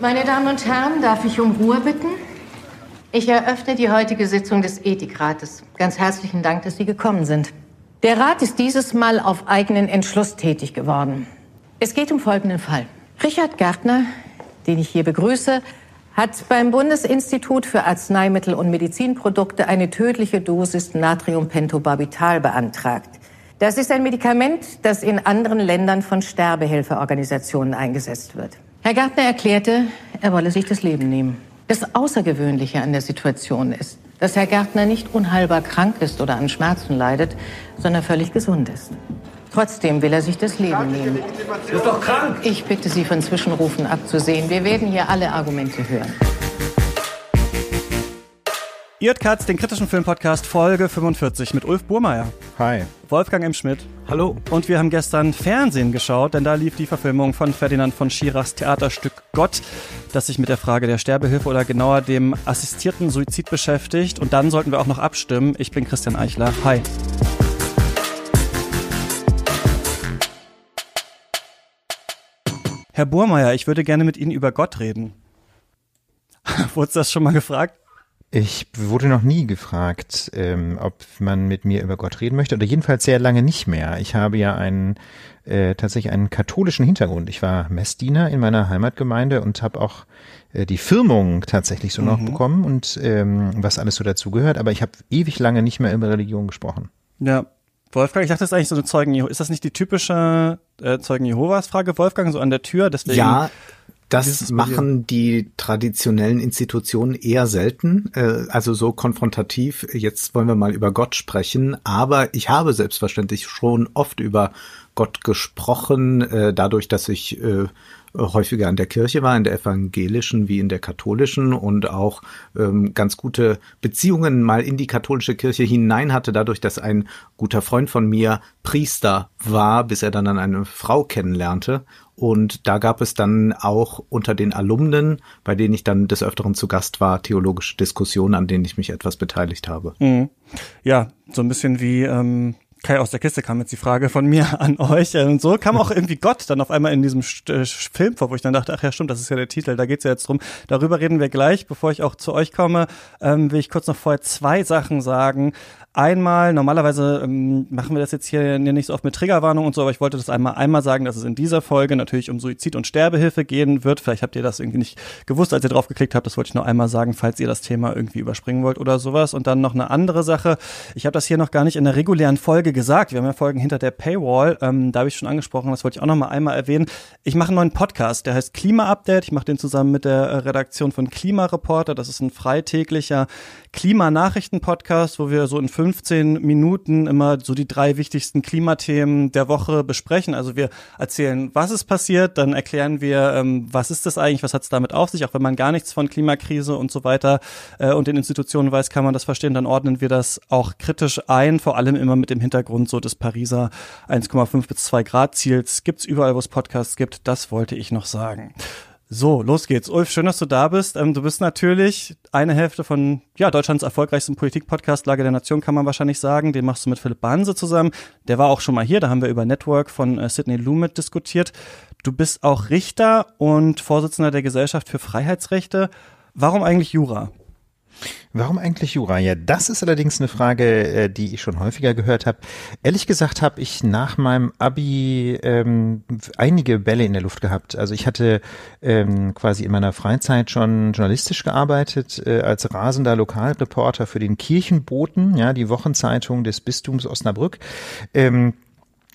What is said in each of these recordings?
Meine Damen und Herren, darf ich um Ruhe bitten? Ich eröffne die heutige Sitzung des Ethikrates. Ganz herzlichen Dank, dass Sie gekommen sind. Der Rat ist dieses Mal auf eigenen Entschluss tätig geworden. Es geht um folgenden Fall. Richard Gärtner, den ich hier begrüße, hat beim Bundesinstitut für Arzneimittel und Medizinprodukte eine tödliche Dosis Natriumpentobarbital beantragt. Das ist ein Medikament, das in anderen Ländern von Sterbehilfeorganisationen eingesetzt wird. Herr Gärtner erklärte, er wolle sich das Leben nehmen. Das Außergewöhnliche an der Situation ist, dass Herr Gärtner nicht unheilbar krank ist oder an Schmerzen leidet, sondern völlig gesund ist. Trotzdem will er sich das Leben nehmen. Du bist doch krank. Ich bitte Sie von Zwischenrufen abzusehen. Wir werden hier alle Argumente hören. Ihr Katz, den kritischen Filmpodcast Folge 45 mit Ulf Burmeier. Hi. Wolfgang M. Schmidt. Hallo. Und wir haben gestern Fernsehen geschaut, denn da lief die Verfilmung von Ferdinand von Schirachs Theaterstück Gott, das sich mit der Frage der Sterbehilfe oder genauer dem assistierten Suizid beschäftigt. Und dann sollten wir auch noch abstimmen. Ich bin Christian Eichler. Hi. Herr Burmeier, ich würde gerne mit Ihnen über Gott reden. Wurde das schon mal gefragt? Ich wurde noch nie gefragt, ähm, ob man mit mir über Gott reden möchte, oder jedenfalls sehr lange nicht mehr. Ich habe ja einen äh, tatsächlich einen katholischen Hintergrund. Ich war Messdiener in meiner Heimatgemeinde und habe auch äh, die Firmung tatsächlich so mhm. noch bekommen und ähm, was alles so dazugehört. Aber ich habe ewig lange nicht mehr über Religion gesprochen. Ja, Wolfgang, ich dachte, das ist eigentlich so eine Zeugen Jehovas. Ist das nicht die typische äh, Zeugen Jehovas Frage, Wolfgang, so an der Tür? Deswegen ja, das machen die traditionellen Institutionen eher selten, äh, also so konfrontativ. Jetzt wollen wir mal über Gott sprechen, aber ich habe selbstverständlich schon oft über Gott gesprochen, äh, dadurch, dass ich äh, häufiger an der Kirche war, in der evangelischen wie in der katholischen und auch ähm, ganz gute Beziehungen mal in die katholische Kirche hinein hatte, dadurch, dass ein guter Freund von mir Priester war, bis er dann eine Frau kennenlernte und da gab es dann auch unter den Alumnen, bei denen ich dann des Öfteren zu Gast war, theologische Diskussionen, an denen ich mich etwas beteiligt habe. Mhm. Ja, so ein bisschen wie ähm, Kai aus der Kiste kam jetzt die Frage von mir an euch. Und so kam auch irgendwie Gott dann auf einmal in diesem äh, Film vor, wo ich dann dachte, ach ja, stimmt, das ist ja der Titel, da geht's ja jetzt drum. Darüber reden wir gleich. Bevor ich auch zu euch komme, ähm, will ich kurz noch vorher zwei Sachen sagen. Einmal, normalerweise ähm, machen wir das jetzt hier nicht so oft mit Triggerwarnung und so, aber ich wollte das einmal einmal sagen, dass es in dieser Folge natürlich um Suizid und Sterbehilfe gehen wird. Vielleicht habt ihr das irgendwie nicht gewusst, als ihr drauf geklickt habt. Das wollte ich nur einmal sagen, falls ihr das Thema irgendwie überspringen wollt oder sowas. Und dann noch eine andere Sache. Ich habe das hier noch gar nicht in der regulären Folge gesagt. Wir haben ja Folgen hinter der Paywall. Ähm, da habe ich schon angesprochen, das wollte ich auch noch mal einmal erwähnen. Ich mache einen neuen Podcast, der heißt Klima Update. Ich mache den zusammen mit der äh, Redaktion von Klimareporter. Das ist ein freitäglicher Klimanachrichten-Podcast, wo wir so in 15 Minuten immer so die drei wichtigsten Klimathemen der Woche besprechen. Also wir erzählen, was ist passiert, dann erklären wir, ähm, was ist das eigentlich, was hat es damit auf sich, auch wenn man gar nichts von Klimakrise und so weiter äh, und den Institutionen weiß, kann man das verstehen, dann ordnen wir das auch kritisch ein, vor allem immer mit dem Hintergrund so des Pariser 1,5 bis 2 Grad Ziels. Gibt's überall, wo es Podcasts gibt, das wollte ich noch sagen. So, los geht's. Ulf, schön, dass du da bist. Ähm, du bist natürlich eine Hälfte von ja, Deutschlands erfolgreichsten Politik-Podcast, Lage der Nation, kann man wahrscheinlich sagen. Den machst du mit Philipp Banse zusammen. Der war auch schon mal hier, da haben wir über Network von äh, Sidney Lumet diskutiert. Du bist auch Richter und Vorsitzender der Gesellschaft für Freiheitsrechte. Warum eigentlich Jura? Warum eigentlich Jura? Ja, das ist allerdings eine Frage, äh, die ich schon häufiger gehört habe. Ehrlich gesagt habe ich nach meinem Abi ähm, einige Bälle in der Luft gehabt. Also ich hatte ähm, quasi in meiner Freizeit schon journalistisch gearbeitet, äh, als rasender Lokalreporter für den Kirchenboten, ja, die Wochenzeitung des Bistums Osnabrück. Ähm,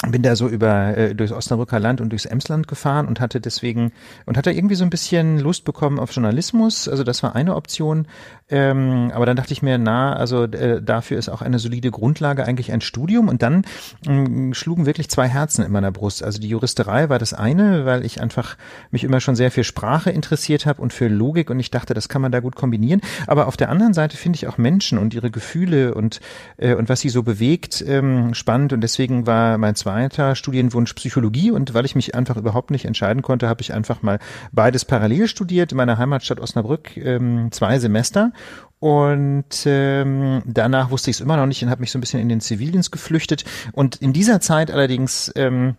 bin da so über äh, durchs Osnabrücker Land und durchs Emsland gefahren und hatte deswegen und hatte irgendwie so ein bisschen Lust bekommen auf Journalismus. Also das war eine Option. Ähm, aber dann dachte ich mir, na, also äh, dafür ist auch eine solide Grundlage eigentlich ein Studium. Und dann äh, schlugen wirklich zwei Herzen in meiner Brust. Also die Juristerei war das eine, weil ich einfach mich immer schon sehr für Sprache interessiert habe und für Logik und ich dachte, das kann man da gut kombinieren. Aber auf der anderen Seite finde ich auch Menschen und ihre Gefühle und äh, und was sie so bewegt ähm, spannend. Und deswegen war mein zweiter Studienwunsch Psychologie und weil ich mich einfach überhaupt nicht entscheiden konnte, habe ich einfach mal beides parallel studiert in meiner Heimatstadt Osnabrück, ähm, zwei Semester und ähm, danach wusste ich es immer noch nicht und habe mich so ein bisschen in den Zivildienst geflüchtet. Und in dieser Zeit allerdings ähm,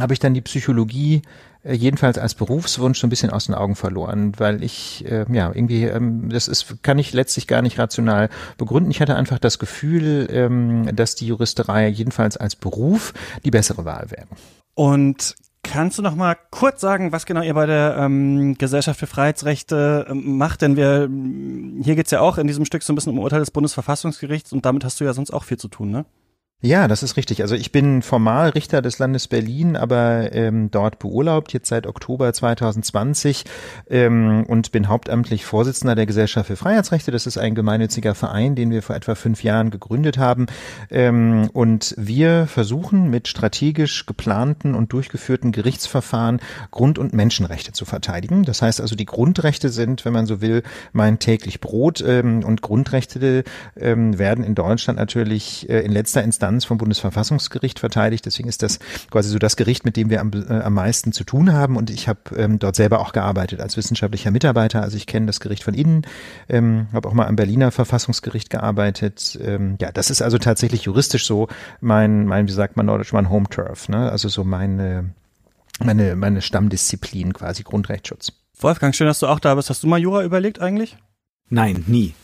habe ich dann die Psychologie äh, jedenfalls als Berufswunsch so ein bisschen aus den Augen verloren, weil ich äh, ja irgendwie ähm, das ist kann ich letztlich gar nicht rational begründen. Ich hatte einfach das Gefühl, ähm, dass die Juristerei jedenfalls als Beruf die bessere Wahl wäre. Und Kannst du noch mal kurz sagen, was genau ihr bei der ähm, Gesellschaft für Freiheitsrechte ähm, macht? Denn wir hier geht's ja auch in diesem Stück so ein bisschen um Urteil des Bundesverfassungsgerichts und damit hast du ja sonst auch viel zu tun, ne? Ja, das ist richtig. Also ich bin formal Richter des Landes Berlin, aber ähm, dort beurlaubt, jetzt seit Oktober 2020 ähm, und bin hauptamtlich Vorsitzender der Gesellschaft für Freiheitsrechte. Das ist ein gemeinnütziger Verein, den wir vor etwa fünf Jahren gegründet haben. Ähm, und wir versuchen mit strategisch geplanten und durchgeführten Gerichtsverfahren Grund- und Menschenrechte zu verteidigen. Das heißt also, die Grundrechte sind, wenn man so will, mein täglich Brot ähm, und Grundrechte ähm, werden in Deutschland natürlich äh, in letzter Instanz Instanz vom Bundesverfassungsgericht verteidigt. Deswegen ist das quasi so das Gericht, mit dem wir am, äh, am meisten zu tun haben. Und ich habe ähm, dort selber auch gearbeitet als wissenschaftlicher Mitarbeiter. Also ich kenne das Gericht von innen, ähm, habe auch mal am Berliner Verfassungsgericht gearbeitet. Ähm, ja, das ist also tatsächlich juristisch so mein, mein wie sagt man nordisch, mein Home Turf. Ne? Also so meine, meine, meine Stammdisziplin quasi Grundrechtsschutz. Wolfgang, schön, dass du auch da bist. Hast du mal Jura überlegt eigentlich? Nein, nie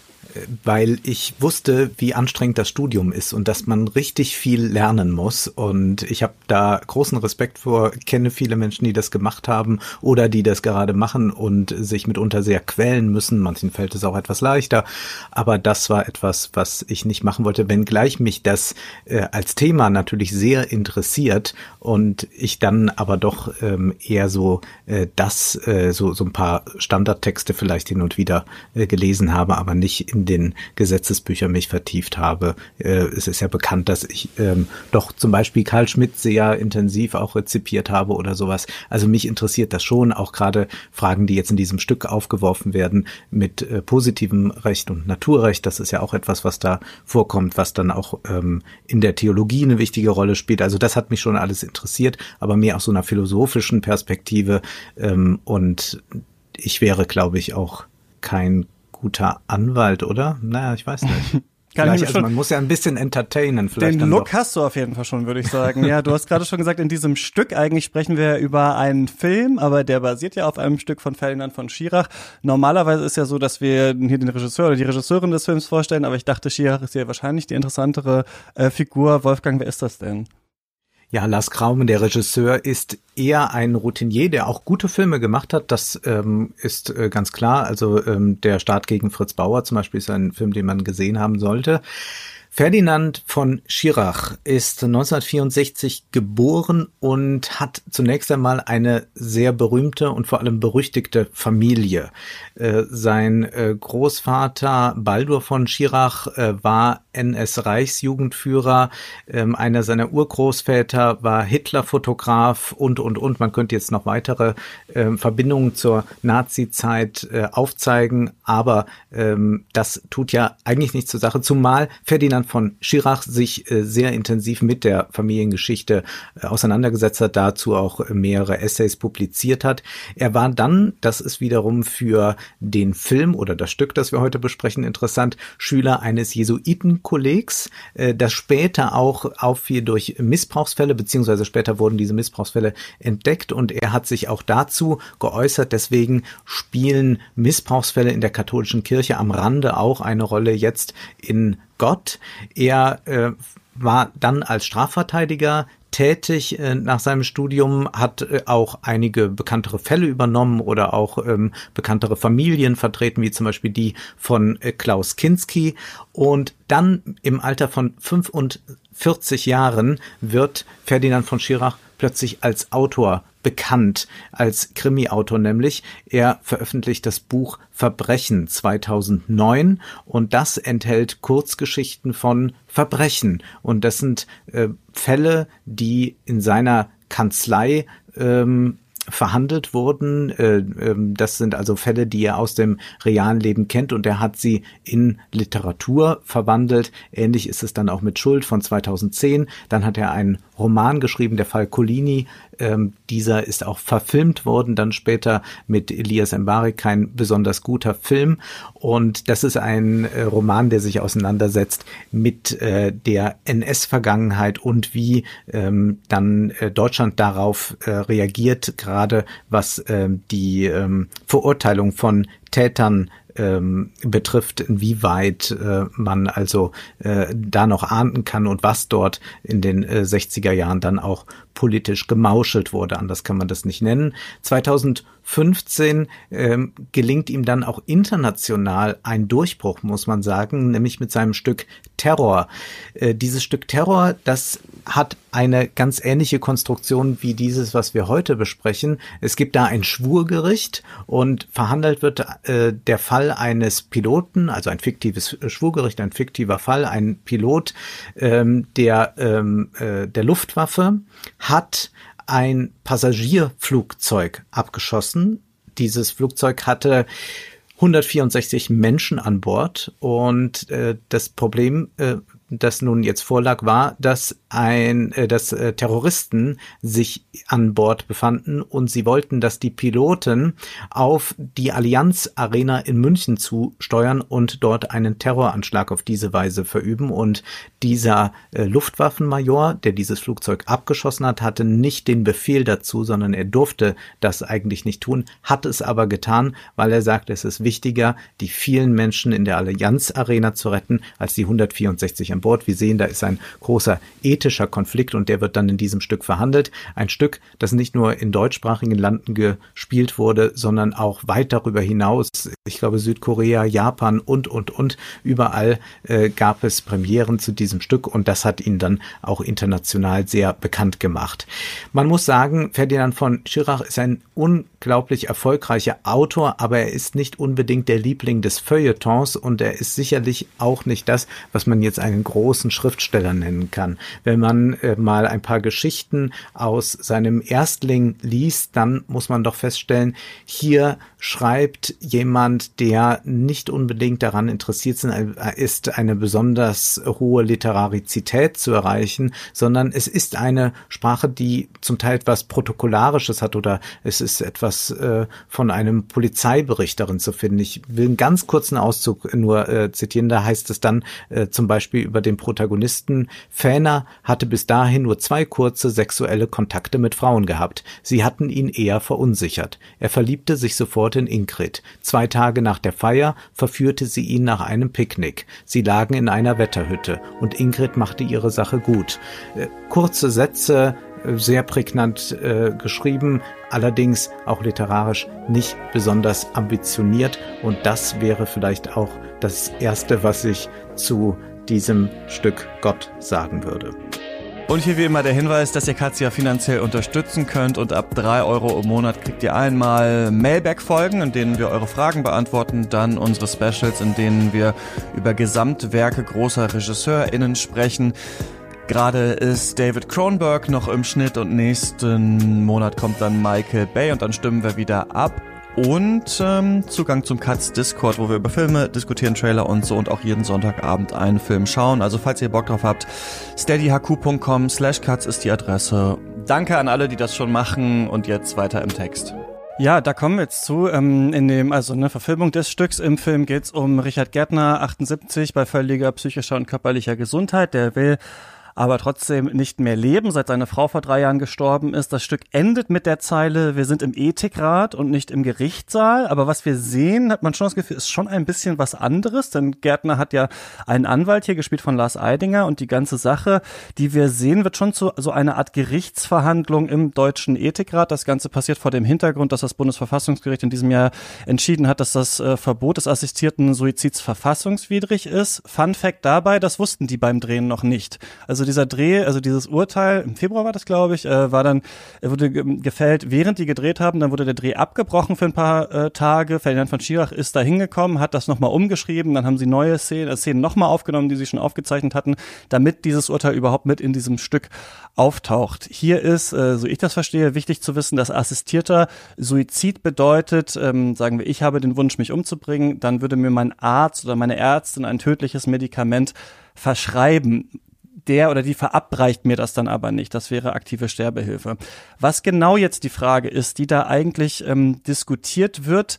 weil ich wusste, wie anstrengend das Studium ist und dass man richtig viel lernen muss. Und ich habe da großen Respekt vor, kenne viele Menschen, die das gemacht haben oder die das gerade machen und sich mitunter sehr quälen müssen. Manchen fällt es auch etwas leichter. Aber das war etwas, was ich nicht machen wollte, wenngleich mich das äh, als Thema natürlich sehr interessiert und ich dann aber doch ähm, eher so äh, das, äh, so, so ein paar Standardtexte vielleicht hin und wieder äh, gelesen habe, aber nicht in den Gesetzesbüchern mich vertieft habe. Äh, es ist ja bekannt, dass ich ähm, doch zum Beispiel Karl Schmidt sehr intensiv auch rezipiert habe oder sowas. Also mich interessiert das schon, auch gerade Fragen, die jetzt in diesem Stück aufgeworfen werden mit äh, positivem Recht und Naturrecht. Das ist ja auch etwas, was da vorkommt, was dann auch ähm, in der Theologie eine wichtige Rolle spielt. Also das hat mich schon alles interessiert, aber mehr aus so einer philosophischen Perspektive. Ähm, und ich wäre, glaube ich, auch kein guter Anwalt, oder? Naja, ich weiß nicht. Kann vielleicht, also man muss ja ein bisschen entertainen. Vielleicht den Look doch. hast du auf jeden Fall schon, würde ich sagen. Ja, du hast gerade schon gesagt, in diesem Stück eigentlich sprechen wir über einen Film, aber der basiert ja auf einem Stück von Ferdinand von Schirach. Normalerweise ist ja so, dass wir hier den Regisseur oder die Regisseurin des Films vorstellen, aber ich dachte, Schirach ist ja wahrscheinlich die interessantere äh, Figur. Wolfgang, wer ist das denn? Ja, Lars Kraumen, der Regisseur, ist eher ein Routinier, der auch gute Filme gemacht hat. Das ähm, ist äh, ganz klar. Also ähm, der Start gegen Fritz Bauer zum Beispiel ist ein Film, den man gesehen haben sollte. Ferdinand von Schirach ist 1964 geboren und hat zunächst einmal eine sehr berühmte und vor allem berüchtigte Familie. Äh, sein äh, Großvater Baldur von Schirach äh, war NS-Reichsjugendführer, ähm, einer seiner Urgroßväter war Hitler-Fotograf und, und, und. Man könnte jetzt noch weitere ähm, Verbindungen zur Nazi-Zeit aufzeigen, aber ähm, das tut ja eigentlich nichts zur Sache, zumal Ferdinand von Schirach sich äh, sehr intensiv mit der Familiengeschichte äh, auseinandergesetzt hat, dazu auch äh, mehrere Essays publiziert hat. Er war dann, das ist wiederum für den Film oder das Stück, das wir heute besprechen, interessant, Schüler eines Jesuitenkollegs, das später auch auffiel durch Missbrauchsfälle, beziehungsweise später wurden diese Missbrauchsfälle entdeckt und er hat sich auch dazu geäußert. Deswegen spielen Missbrauchsfälle in der katholischen Kirche am Rande auch eine Rolle jetzt in Gott. Er äh, war dann als Strafverteidiger tätig äh, nach seinem Studium, hat äh, auch einige bekanntere Fälle übernommen oder auch ähm, bekanntere Familien vertreten, wie zum Beispiel die von äh, Klaus Kinski. Und dann im Alter von 45 Jahren wird Ferdinand von Schirach plötzlich als Autor bekannt als Krimi-Autor nämlich. Er veröffentlicht das Buch Verbrechen 2009 und das enthält Kurzgeschichten von Verbrechen und das sind äh, Fälle, die in seiner Kanzlei ähm, verhandelt wurden. Äh, ähm, das sind also Fälle, die er aus dem realen Leben kennt und er hat sie in Literatur verwandelt. Ähnlich ist es dann auch mit Schuld von 2010. Dann hat er einen Roman geschrieben, der Fall Colini. Ähm, dieser ist auch verfilmt worden, dann später mit Elias Mbarek, kein besonders guter Film. Und das ist ein äh, Roman, der sich auseinandersetzt mit äh, der NS-Vergangenheit und wie ähm, dann Deutschland darauf reagiert, gerade was ähm, die ähm, Verurteilung von Tätern ähm, betrifft, inwieweit äh, man also äh, da noch ahnden kann und was dort in den äh, 60er Jahren dann auch politisch gemauschelt wurde. Anders kann man das nicht nennen. 2015 ähm, gelingt ihm dann auch international ein Durchbruch, muss man sagen, nämlich mit seinem Stück Terror. Äh, dieses Stück Terror, das hat eine ganz ähnliche Konstruktion wie dieses, was wir heute besprechen. Es gibt da ein Schwurgericht und verhandelt wird äh, der Fall eines Piloten, also ein fiktives Schwurgericht, ein fiktiver Fall, ein Pilot ähm, der, ähm, äh, der Luftwaffe hat ein Passagierflugzeug abgeschossen. Dieses Flugzeug hatte 164 Menschen an Bord und äh, das Problem äh, das nun jetzt vorlag, war, dass ein, äh, dass äh, Terroristen sich an Bord befanden und sie wollten, dass die Piloten auf die Allianz Arena in München zusteuern und dort einen Terroranschlag auf diese Weise verüben. Und dieser äh, Luftwaffenmajor, der dieses Flugzeug abgeschossen hat, hatte nicht den Befehl dazu, sondern er durfte das eigentlich nicht tun, hat es aber getan, weil er sagt, es ist wichtiger, die vielen Menschen in der Allianz Arena zu retten, als die 164 an Bord. Wir sehen, da ist ein großer ethischer Konflikt und der wird dann in diesem Stück verhandelt. Ein Stück, das nicht nur in deutschsprachigen Landen gespielt wurde, sondern auch weit darüber hinaus. Ich glaube, Südkorea, Japan und, und, und. Überall äh, gab es Premieren zu diesem Stück und das hat ihn dann auch international sehr bekannt gemacht. Man muss sagen, Ferdinand von Schirach ist ein unglaublich erfolgreicher Autor, aber er ist nicht unbedingt der Liebling des Feuilletons und er ist sicherlich auch nicht das, was man jetzt einen großen Schriftsteller nennen kann. Wenn man äh, mal ein paar Geschichten aus seinem Erstling liest, dann muss man doch feststellen, hier schreibt jemand, der nicht unbedingt daran interessiert ist, eine besonders hohe Literarizität zu erreichen, sondern es ist eine Sprache, die zum Teil etwas Protokollarisches hat oder es ist etwas äh, von einem Polizeibericht darin zu finden. Ich will einen ganz kurzen Auszug nur äh, zitieren, da heißt es dann äh, zum Beispiel über den Protagonisten, Fähner hatte bis dahin nur zwei kurze sexuelle Kontakte mit Frauen gehabt. Sie hatten ihn eher verunsichert. Er verliebte sich sofort in Ingrid. Zwei Tage nach der Feier verführte sie ihn nach einem Picknick. Sie lagen in einer Wetterhütte und Ingrid machte ihre Sache gut. Äh, kurze Sätze, äh, sehr prägnant äh, geschrieben, allerdings auch literarisch nicht besonders ambitioniert und das wäre vielleicht auch das Erste, was ich zu diesem Stück Gott sagen würde. Und hier wie immer der Hinweis, dass ihr Katja finanziell unterstützen könnt und ab drei Euro im Monat kriegt ihr einmal Mailback-Folgen, in denen wir eure Fragen beantworten, dann unsere Specials, in denen wir über Gesamtwerke großer RegisseurInnen sprechen. Gerade ist David Cronenberg noch im Schnitt und nächsten Monat kommt dann Michael Bay und dann stimmen wir wieder ab und ähm, Zugang zum Cuts Discord, wo wir über Filme diskutieren, Trailer und so und auch jeden Sonntagabend einen Film schauen. Also falls ihr Bock drauf habt, steadyhq.com slash cuts ist die Adresse. Danke an alle, die das schon machen und jetzt weiter im Text. Ja, da kommen wir jetzt zu. Ähm, in dem, also eine Verfilmung des Stücks im Film geht's um Richard Gärtner, 78, bei völliger psychischer und körperlicher Gesundheit. Der will aber trotzdem nicht mehr leben, seit seine Frau vor drei Jahren gestorben ist. Das Stück endet mit der Zeile, wir sind im Ethikrat und nicht im Gerichtssaal. Aber was wir sehen, hat man schon das Gefühl, ist schon ein bisschen was anderes, denn Gärtner hat ja einen Anwalt hier gespielt von Lars Eidinger und die ganze Sache, die wir sehen, wird schon zu so einer Art Gerichtsverhandlung im deutschen Ethikrat. Das Ganze passiert vor dem Hintergrund, dass das Bundesverfassungsgericht in diesem Jahr entschieden hat, dass das äh, Verbot des assistierten Suizids verfassungswidrig ist. Fun Fact dabei, das wussten die beim Drehen noch nicht. Also also dieser Dreh, also dieses Urteil, im Februar war das, glaube ich, äh, war dann, wurde gefällt, während die gedreht haben, dann wurde der Dreh abgebrochen für ein paar äh, Tage. Ferdinand von Schirach ist da hingekommen, hat das nochmal umgeschrieben, dann haben sie neue Szenen, äh, Szenen nochmal aufgenommen, die sie schon aufgezeichnet hatten, damit dieses Urteil überhaupt mit in diesem Stück auftaucht. Hier ist, äh, so ich das verstehe, wichtig zu wissen, dass assistierter Suizid bedeutet, ähm, sagen wir, ich habe den Wunsch, mich umzubringen, dann würde mir mein Arzt oder meine Ärztin ein tödliches Medikament verschreiben. Der oder die verabreicht mir das dann aber nicht. Das wäre aktive Sterbehilfe. Was genau jetzt die Frage ist, die da eigentlich ähm, diskutiert wird,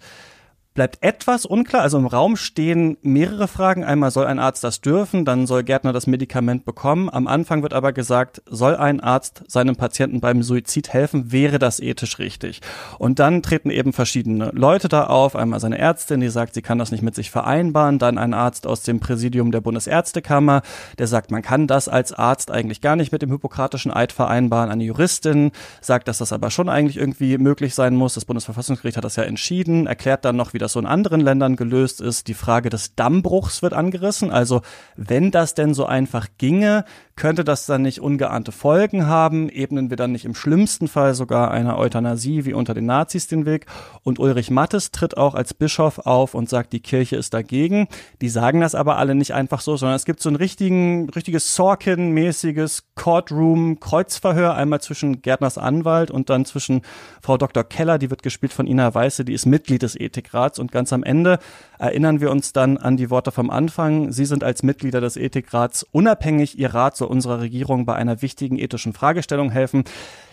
bleibt etwas unklar. Also im Raum stehen mehrere Fragen. Einmal soll ein Arzt das dürfen, dann soll Gärtner das Medikament bekommen. Am Anfang wird aber gesagt, soll ein Arzt seinem Patienten beim Suizid helfen, wäre das ethisch richtig. Und dann treten eben verschiedene Leute da auf. Einmal seine Ärztin, die sagt, sie kann das nicht mit sich vereinbaren. Dann ein Arzt aus dem Präsidium der Bundesärztekammer, der sagt, man kann das als Arzt eigentlich gar nicht mit dem hippokratischen Eid vereinbaren. Eine Juristin sagt, dass das aber schon eigentlich irgendwie möglich sein muss. Das Bundesverfassungsgericht hat das ja entschieden, erklärt dann noch, wie das so in anderen Ländern gelöst ist. Die Frage des Dammbruchs wird angerissen. Also wenn das denn so einfach ginge, könnte das dann nicht ungeahnte Folgen haben? Ebnen wir dann nicht im schlimmsten Fall sogar einer Euthanasie wie unter den Nazis den Weg? Und Ulrich Mattes tritt auch als Bischof auf und sagt, die Kirche ist dagegen. Die sagen das aber alle nicht einfach so, sondern es gibt so ein richtigen, richtiges Sorkin-mäßiges Courtroom-Kreuzverhör, einmal zwischen Gärtners Anwalt und dann zwischen Frau Dr. Keller, die wird gespielt von Ina Weiße, die ist Mitglied des Ethikrats und ganz am Ende erinnern wir uns dann an die Worte vom Anfang. Sie sind als Mitglieder des Ethikrats unabhängig, ihr Rat soll unserer Regierung bei einer wichtigen ethischen Fragestellung helfen.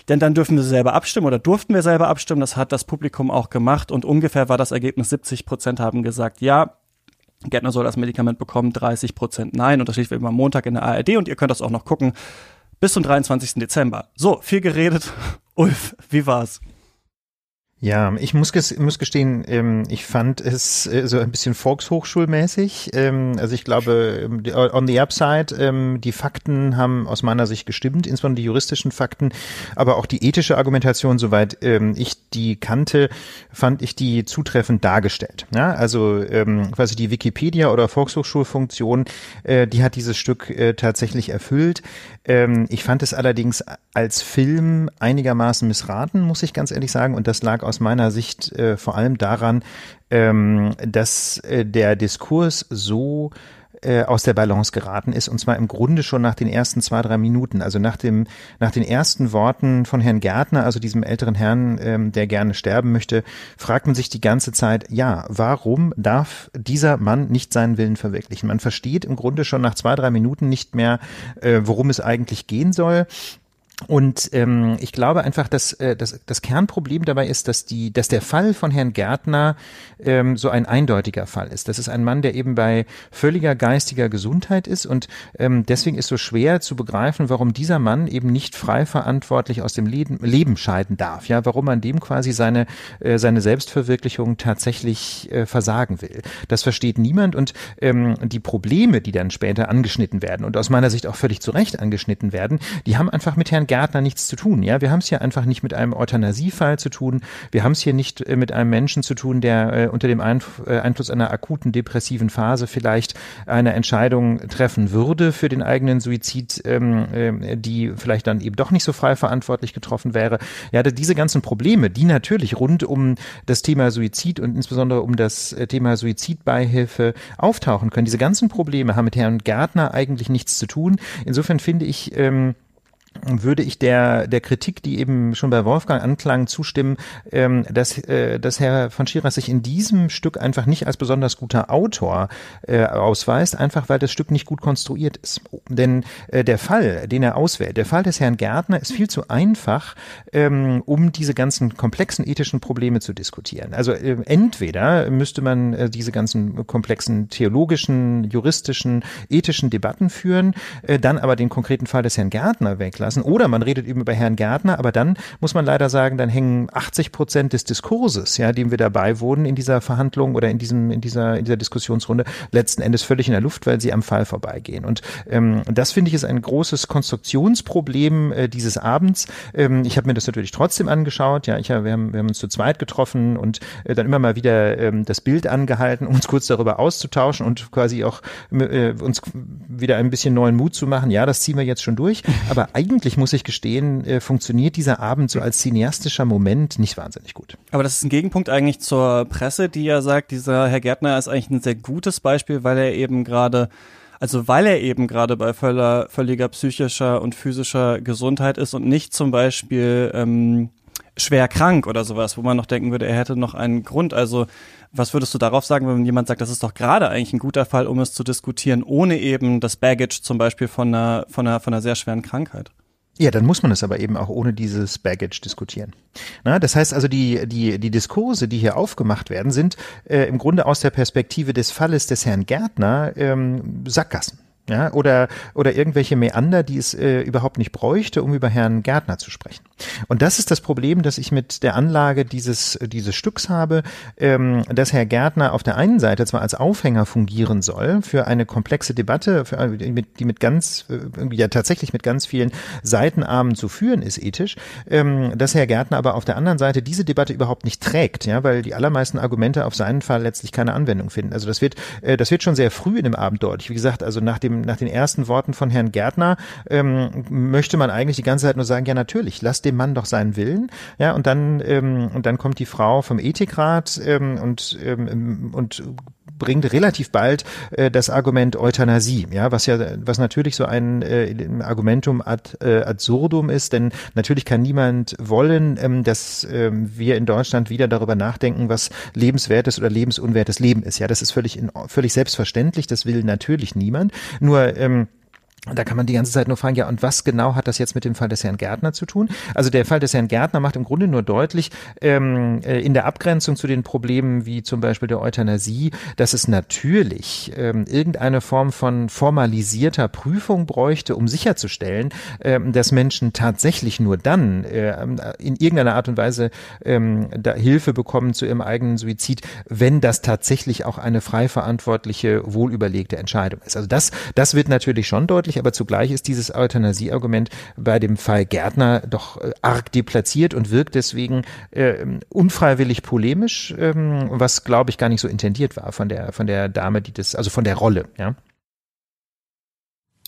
Denn dann dürfen wir selber abstimmen oder durften wir selber abstimmen. Das hat das Publikum auch gemacht und ungefähr war das Ergebnis 70 Prozent haben gesagt, ja, Gärtner soll das Medikament bekommen, 30 Prozent nein. Und das steht wie immer am Montag in der ARD und ihr könnt das auch noch gucken bis zum 23. Dezember. So, viel geredet. Ulf, wie war's? Ja, ich muss, muss gestehen, ähm, ich fand es äh, so ein bisschen volkshochschulmäßig. Ähm, also ich glaube, ähm, on the upside, ähm, die Fakten haben aus meiner Sicht gestimmt, insbesondere die juristischen Fakten, aber auch die ethische Argumentation, soweit ähm, ich die kannte, fand ich die zutreffend dargestellt. Ja, also ähm, quasi die Wikipedia oder Volkshochschulfunktion, äh, die hat dieses Stück äh, tatsächlich erfüllt. Ähm, ich fand es allerdings als Film einigermaßen missraten, muss ich ganz ehrlich sagen, und das lag aus meiner Sicht äh, vor allem daran, ähm, dass äh, der Diskurs so äh, aus der Balance geraten ist, und zwar im Grunde schon nach den ersten zwei, drei Minuten. Also nach dem, nach den ersten Worten von Herrn Gärtner, also diesem älteren Herrn, ähm, der gerne sterben möchte, fragt man sich die ganze Zeit, ja, warum darf dieser Mann nicht seinen Willen verwirklichen? Man versteht im Grunde schon nach zwei, drei Minuten nicht mehr, äh, worum es eigentlich gehen soll. Und ähm, ich glaube einfach, dass, äh, dass das Kernproblem dabei ist, dass die, dass der Fall von Herrn Gärtner ähm, so ein eindeutiger Fall ist. Das ist ein Mann, der eben bei völliger geistiger Gesundheit ist und ähm, deswegen ist so schwer zu begreifen, warum dieser Mann eben nicht frei verantwortlich aus dem Leben, Leben scheiden darf. Ja, warum man dem quasi seine äh, seine Selbstverwirklichung tatsächlich äh, versagen will. Das versteht niemand und ähm, die Probleme, die dann später angeschnitten werden und aus meiner Sicht auch völlig zu Recht angeschnitten werden, die haben einfach mit Herrn Gärtner nichts zu tun. Ja, wir haben es hier einfach nicht mit einem Euthanasiefall zu tun. Wir haben es hier nicht äh, mit einem Menschen zu tun, der äh, unter dem äh, Einfluss einer akuten depressiven Phase vielleicht eine Entscheidung treffen würde für den eigenen Suizid, ähm, äh, die vielleicht dann eben doch nicht so frei verantwortlich getroffen wäre. Ja, diese ganzen Probleme, die natürlich rund um das Thema Suizid und insbesondere um das Thema Suizidbeihilfe auftauchen können. Diese ganzen Probleme haben mit Herrn Gärtner eigentlich nichts zu tun. Insofern finde ich, ähm, würde ich der, der Kritik, die eben schon bei Wolfgang anklang, zustimmen, ähm, dass, äh, dass Herr von Schirach sich in diesem Stück einfach nicht als besonders guter Autor äh, ausweist, einfach weil das Stück nicht gut konstruiert ist. Denn äh, der Fall, den er auswählt, der Fall des Herrn Gärtner ist viel zu einfach, ähm, um diese ganzen komplexen ethischen Probleme zu diskutieren. Also äh, entweder müsste man äh, diese ganzen komplexen theologischen, juristischen, ethischen Debatten führen, äh, dann aber den konkreten Fall des Herrn Gärtner weg lassen. Oder man redet eben über Herrn Gärtner, aber dann muss man leider sagen, dann hängen 80 Prozent des Diskurses, ja, dem wir dabei wurden in dieser Verhandlung oder in diesem, in dieser, in dieser Diskussionsrunde, letzten Endes völlig in der Luft, weil sie am Fall vorbeigehen. Und ähm, das finde ich ist ein großes Konstruktionsproblem äh, dieses Abends. Ähm, ich habe mir das natürlich trotzdem angeschaut. Ja, ich, wir, haben, wir haben uns zu zweit getroffen und äh, dann immer mal wieder ähm, das Bild angehalten, uns kurz darüber auszutauschen und quasi auch äh, uns wieder ein bisschen neuen Mut zu machen. Ja, das ziehen wir jetzt schon durch. Aber eigentlich muss ich gestehen, äh, funktioniert dieser Abend so als cineastischer Moment nicht wahnsinnig gut. Aber das ist ein Gegenpunkt eigentlich zur Presse, die ja sagt, dieser Herr Gärtner ist eigentlich ein sehr gutes Beispiel, weil er eben gerade also weil er eben gerade bei völler, völliger psychischer und physischer Gesundheit ist und nicht zum Beispiel ähm, schwer krank oder sowas, wo man noch denken würde, er hätte noch einen Grund. Also was würdest du darauf sagen, wenn jemand sagt, das ist doch gerade eigentlich ein guter Fall, um es zu diskutieren, ohne eben das Baggage zum Beispiel von einer, von einer, von einer sehr schweren Krankheit? Ja, dann muss man es aber eben auch ohne dieses Baggage diskutieren. Na, das heißt also, die, die, die Diskurse, die hier aufgemacht werden, sind äh, im Grunde aus der Perspektive des Falles des Herrn Gärtner ähm, Sackgassen ja, oder, oder irgendwelche Meander, die es äh, überhaupt nicht bräuchte, um über Herrn Gärtner zu sprechen. Und das ist das Problem, das ich mit der Anlage dieses, dieses Stücks habe, ähm, dass Herr Gärtner auf der einen Seite zwar als Aufhänger fungieren soll für eine komplexe Debatte, für, die, mit, die mit ganz, äh, ja tatsächlich mit ganz vielen Seitenarmen zu führen ist ethisch, ähm, dass Herr Gärtner aber auf der anderen Seite diese Debatte überhaupt nicht trägt, ja, weil die allermeisten Argumente auf seinen Fall letztlich keine Anwendung finden. Also das wird, äh, das wird schon sehr früh in dem Abend deutlich. Wie gesagt, also nach dem nach den ersten Worten von Herrn Gärtner ähm, möchte man eigentlich die ganze Zeit nur sagen, ja natürlich, lass dem Mann doch seinen Willen. Ja, und dann ähm, und dann kommt die Frau vom Ethikrat ähm, und ähm, und bringt relativ bald äh, das Argument Euthanasie, ja, was ja, was natürlich so ein äh, Argumentum ad äh, absurdum ist, denn natürlich kann niemand wollen, ähm, dass ähm, wir in Deutschland wieder darüber nachdenken, was lebenswertes oder lebensunwertes Leben ist. Ja, das ist völlig in, völlig selbstverständlich. Das will natürlich niemand. Nur ähm, und da kann man die ganze Zeit nur fragen, ja, und was genau hat das jetzt mit dem Fall des Herrn Gärtner zu tun? Also der Fall des Herrn Gärtner macht im Grunde nur deutlich, ähm, äh, in der Abgrenzung zu den Problemen wie zum Beispiel der Euthanasie, dass es natürlich ähm, irgendeine Form von formalisierter Prüfung bräuchte, um sicherzustellen, ähm, dass Menschen tatsächlich nur dann äh, in irgendeiner Art und Weise ähm, da Hilfe bekommen zu ihrem eigenen Suizid, wenn das tatsächlich auch eine frei verantwortliche, wohlüberlegte Entscheidung ist. Also das, das wird natürlich schon deutlich verständlich, aber zugleich ist dieses Euthanasie-Argument bei dem Fall Gärtner doch äh, arg deplatziert und wirkt deswegen äh, unfreiwillig polemisch, ähm, was glaube ich gar nicht so intendiert war von der von der Dame, die das, also von der Rolle, ja.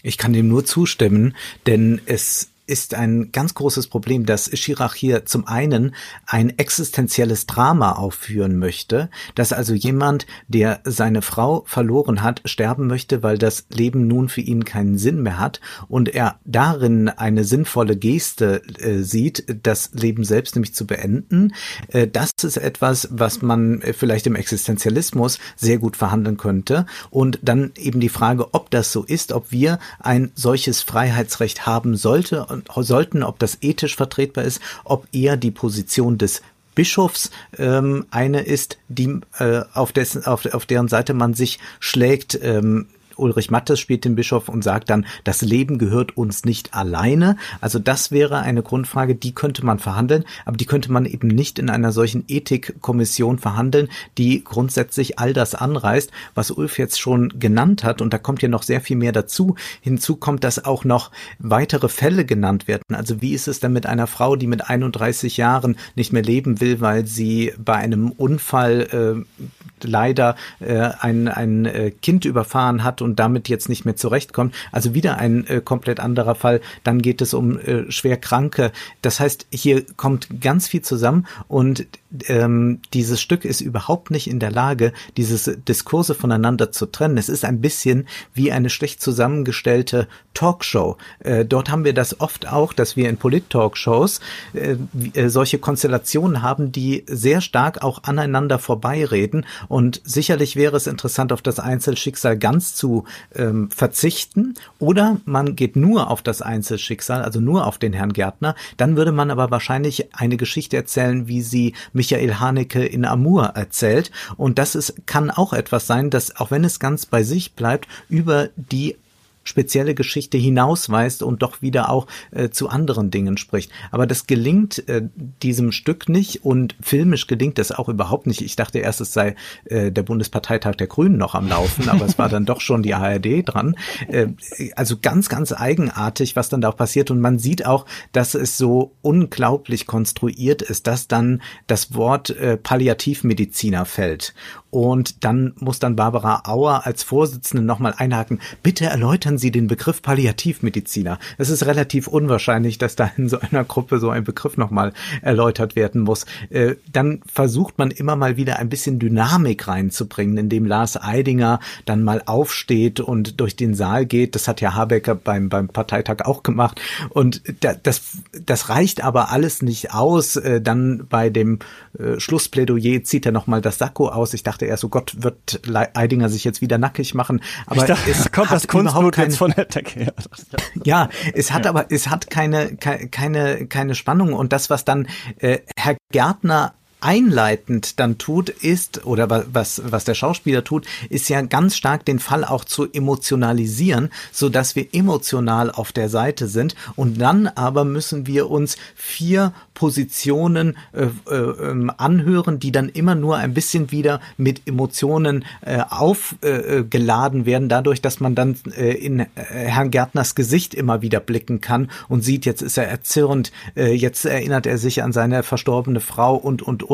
Ich kann dem nur zustimmen, denn es ist ein ganz großes Problem, dass Schirach hier zum einen ein existenzielles Drama aufführen möchte, dass also jemand, der seine Frau verloren hat, sterben möchte, weil das Leben nun für ihn keinen Sinn mehr hat und er darin eine sinnvolle Geste äh, sieht, das Leben selbst nämlich zu beenden. Äh, das ist etwas, was man vielleicht im Existenzialismus sehr gut verhandeln könnte und dann eben die Frage, ob das so ist, ob wir ein solches Freiheitsrecht haben sollte sollten, ob das ethisch vertretbar ist, ob eher die Position des Bischofs ähm, eine ist, die äh, auf, dessen, auf, auf deren Seite man sich schlägt, ähm, Ulrich Mattes spielt den Bischof und sagt dann, das Leben gehört uns nicht alleine. Also das wäre eine Grundfrage, die könnte man verhandeln, aber die könnte man eben nicht in einer solchen Ethikkommission verhandeln, die grundsätzlich all das anreißt, was Ulf jetzt schon genannt hat. Und da kommt ja noch sehr viel mehr dazu. Hinzu kommt, dass auch noch weitere Fälle genannt werden. Also wie ist es denn mit einer Frau, die mit 31 Jahren nicht mehr leben will, weil sie bei einem Unfall äh, leider äh, ein, ein äh, Kind überfahren hat und damit jetzt nicht mehr zurechtkommt. Also wieder ein äh, komplett anderer Fall. Dann geht es um äh, schwer Kranke. Das heißt, hier kommt ganz viel zusammen und ähm, dieses Stück ist überhaupt nicht in der Lage, diese Diskurse voneinander zu trennen. Es ist ein bisschen wie eine schlecht zusammengestellte Talkshow. Äh, dort haben wir das oft auch, dass wir in Polit-Talkshows äh, äh, solche Konstellationen haben, die sehr stark auch aneinander vorbeireden. Und sicherlich wäre es interessant, auf das Einzelschicksal ganz zu ähm, verzichten. Oder man geht nur auf das Einzelschicksal, also nur auf den Herrn Gärtner. Dann würde man aber wahrscheinlich eine Geschichte erzählen, wie sie Michael Haneke in Amour erzählt. Und das ist, kann auch etwas sein, dass, auch wenn es ganz bei sich bleibt, über die spezielle Geschichte hinausweist und doch wieder auch äh, zu anderen Dingen spricht. Aber das gelingt äh, diesem Stück nicht und filmisch gelingt das auch überhaupt nicht. Ich dachte erst, es sei äh, der Bundesparteitag der Grünen noch am Laufen, aber es war dann doch schon die ARD dran. Äh, also ganz, ganz eigenartig, was dann da auch passiert. Und man sieht auch, dass es so unglaublich konstruiert ist, dass dann das Wort äh, Palliativmediziner fällt. Und dann muss dann Barbara Auer als Vorsitzende nochmal einhaken. Bitte erläutern Sie den Begriff Palliativmediziner. Es ist relativ unwahrscheinlich, dass da in so einer Gruppe so ein Begriff nochmal erläutert werden muss. Äh, dann versucht man immer mal wieder ein bisschen Dynamik reinzubringen, indem Lars Eidinger dann mal aufsteht und durch den Saal geht. Das hat ja Habecker beim, beim Parteitag auch gemacht. Und das, das reicht aber alles nicht aus. Äh, dann bei dem äh, Schlussplädoyer zieht er nochmal das Sakko aus. Ich dachte, dachte erst, so Gott, wird Eidinger sich jetzt wieder nackig machen. Aber dachte, es kommt das Kunstblut jetzt von der Decke her. ja, es hat ja. aber, es hat keine, keine, keine Spannung. Und das, was dann äh, Herr Gärtner einleitend dann tut, ist, oder was, was der Schauspieler tut, ist ja ganz stark den Fall auch zu emotionalisieren, so dass wir emotional auf der Seite sind. Und dann aber müssen wir uns vier Positionen äh, äh, ähm, anhören, die dann immer nur ein bisschen wieder mit Emotionen äh, aufgeladen werden, dadurch, dass man dann äh, in äh, Herrn Gärtners Gesicht immer wieder blicken kann und sieht, jetzt ist er erzürnt, äh, jetzt erinnert er sich an seine verstorbene Frau und, und.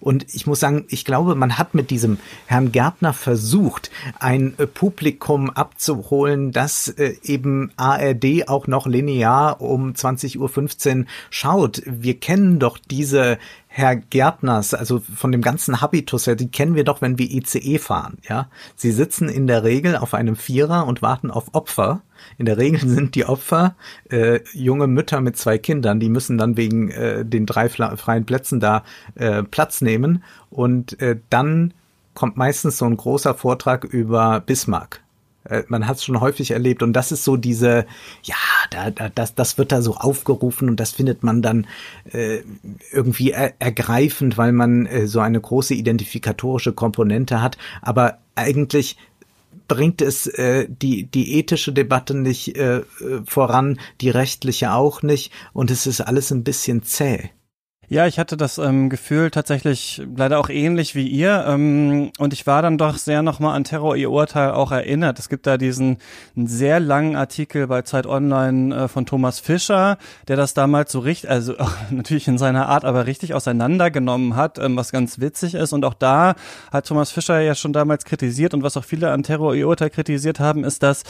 Und ich muss sagen, ich glaube, man hat mit diesem Herrn Gärtner versucht, ein äh, Publikum abzuholen, das äh, eben ARD auch noch linear um 20.15 Uhr schaut. Wir kennen doch diese Herr Gärtners, also von dem ganzen Habitus her, die kennen wir doch, wenn wir ICE fahren, ja. Sie sitzen in der Regel auf einem Vierer und warten auf Opfer. In der Regel sind die Opfer äh, junge Mütter mit zwei Kindern, die müssen dann wegen äh, den drei freien Plätzen da äh, Platz nehmen und äh, dann kommt meistens so ein großer Vortrag über Bismarck. Äh, man hat es schon häufig erlebt und das ist so diese, ja, da, da, das, das wird da so aufgerufen und das findet man dann äh, irgendwie er, ergreifend, weil man äh, so eine große identifikatorische Komponente hat. Aber eigentlich bringt es äh, die, die ethische Debatte nicht äh, äh voran, die rechtliche auch nicht und es ist alles ein bisschen zäh. Ja, ich hatte das ähm, Gefühl tatsächlich leider auch ähnlich wie ihr. Ähm, und ich war dann doch sehr nochmal an Terror ihr Urteil auch erinnert. Es gibt da diesen sehr langen Artikel bei Zeit Online äh, von Thomas Fischer, der das damals so richtig, also auch natürlich in seiner Art, aber richtig auseinandergenommen hat, ähm, was ganz witzig ist. Und auch da hat Thomas Fischer ja schon damals kritisiert und was auch viele an Terror ihr Urteil kritisiert haben, ist, dass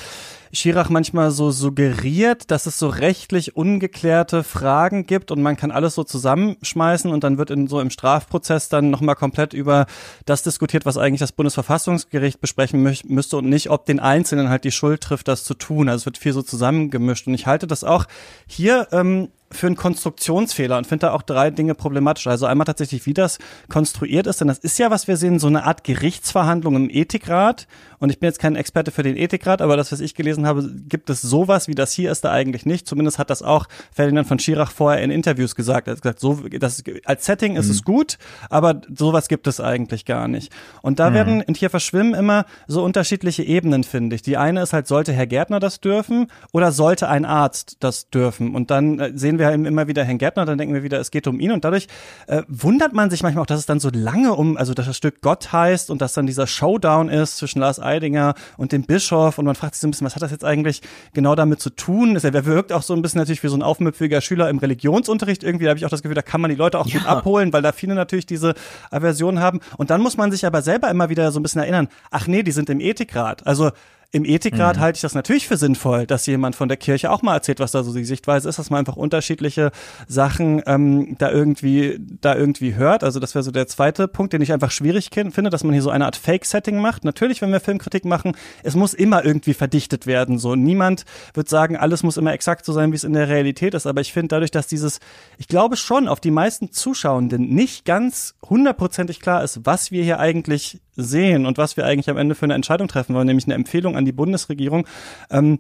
Schirach manchmal so suggeriert, dass es so rechtlich ungeklärte Fragen gibt und man kann alles so zusammenschmeißen und dann wird in so im Strafprozess dann nochmal komplett über das diskutiert, was eigentlich das Bundesverfassungsgericht besprechen müsste und nicht, ob den Einzelnen halt die Schuld trifft, das zu tun. Also es wird viel so zusammengemischt und ich halte das auch hier ähm, für einen Konstruktionsfehler und finde da auch drei Dinge problematisch. Also einmal tatsächlich, wie das konstruiert ist, denn das ist ja, was wir sehen, so eine Art Gerichtsverhandlung im Ethikrat. Und ich bin jetzt kein Experte für den Ethikrat, aber das, was ich gelesen habe, gibt es sowas wie das hier ist da eigentlich nicht. Zumindest hat das auch Ferdinand von Schirach vorher in Interviews gesagt. Er hat gesagt, so, das, als Setting ist mhm. es gut, aber sowas gibt es eigentlich gar nicht. Und da mhm. werden, und hier verschwimmen immer so unterschiedliche Ebenen, finde ich. Die eine ist halt, sollte Herr Gärtner das dürfen oder sollte ein Arzt das dürfen? Und dann äh, sehen wir wir immer wieder Herrn Gärtner, dann denken wir wieder, es geht um ihn. Und dadurch äh, wundert man sich manchmal auch, dass es dann so lange um, also dass das Stück Gott heißt und dass dann dieser Showdown ist zwischen Lars Eidinger und dem Bischof. Und man fragt sich so ein bisschen, was hat das jetzt eigentlich genau damit zu tun? Er wirkt auch so ein bisschen natürlich wie so ein aufmüpfiger Schüler im Religionsunterricht irgendwie, da habe ich auch das Gefühl, da kann man die Leute auch ja. gut abholen, weil da viele natürlich diese Aversion haben. Und dann muss man sich aber selber immer wieder so ein bisschen erinnern, ach nee, die sind im Ethikrat, also im Ethikrat mhm. halte ich das natürlich für sinnvoll, dass jemand von der Kirche auch mal erzählt, was da so die Sichtweise ist, dass man einfach unterschiedliche Sachen ähm, da irgendwie da irgendwie hört. Also das wäre so der zweite Punkt, den ich einfach schwierig finde, dass man hier so eine Art Fake-Setting macht. Natürlich, wenn wir Filmkritik machen, es muss immer irgendwie verdichtet werden. So niemand wird sagen, alles muss immer exakt so sein, wie es in der Realität ist. Aber ich finde dadurch, dass dieses, ich glaube schon, auf die meisten Zuschauenden nicht ganz hundertprozentig klar ist, was wir hier eigentlich sehen und was wir eigentlich am Ende für eine Entscheidung treffen wollen, nämlich eine Empfehlung an die Bundesregierung. Ähm,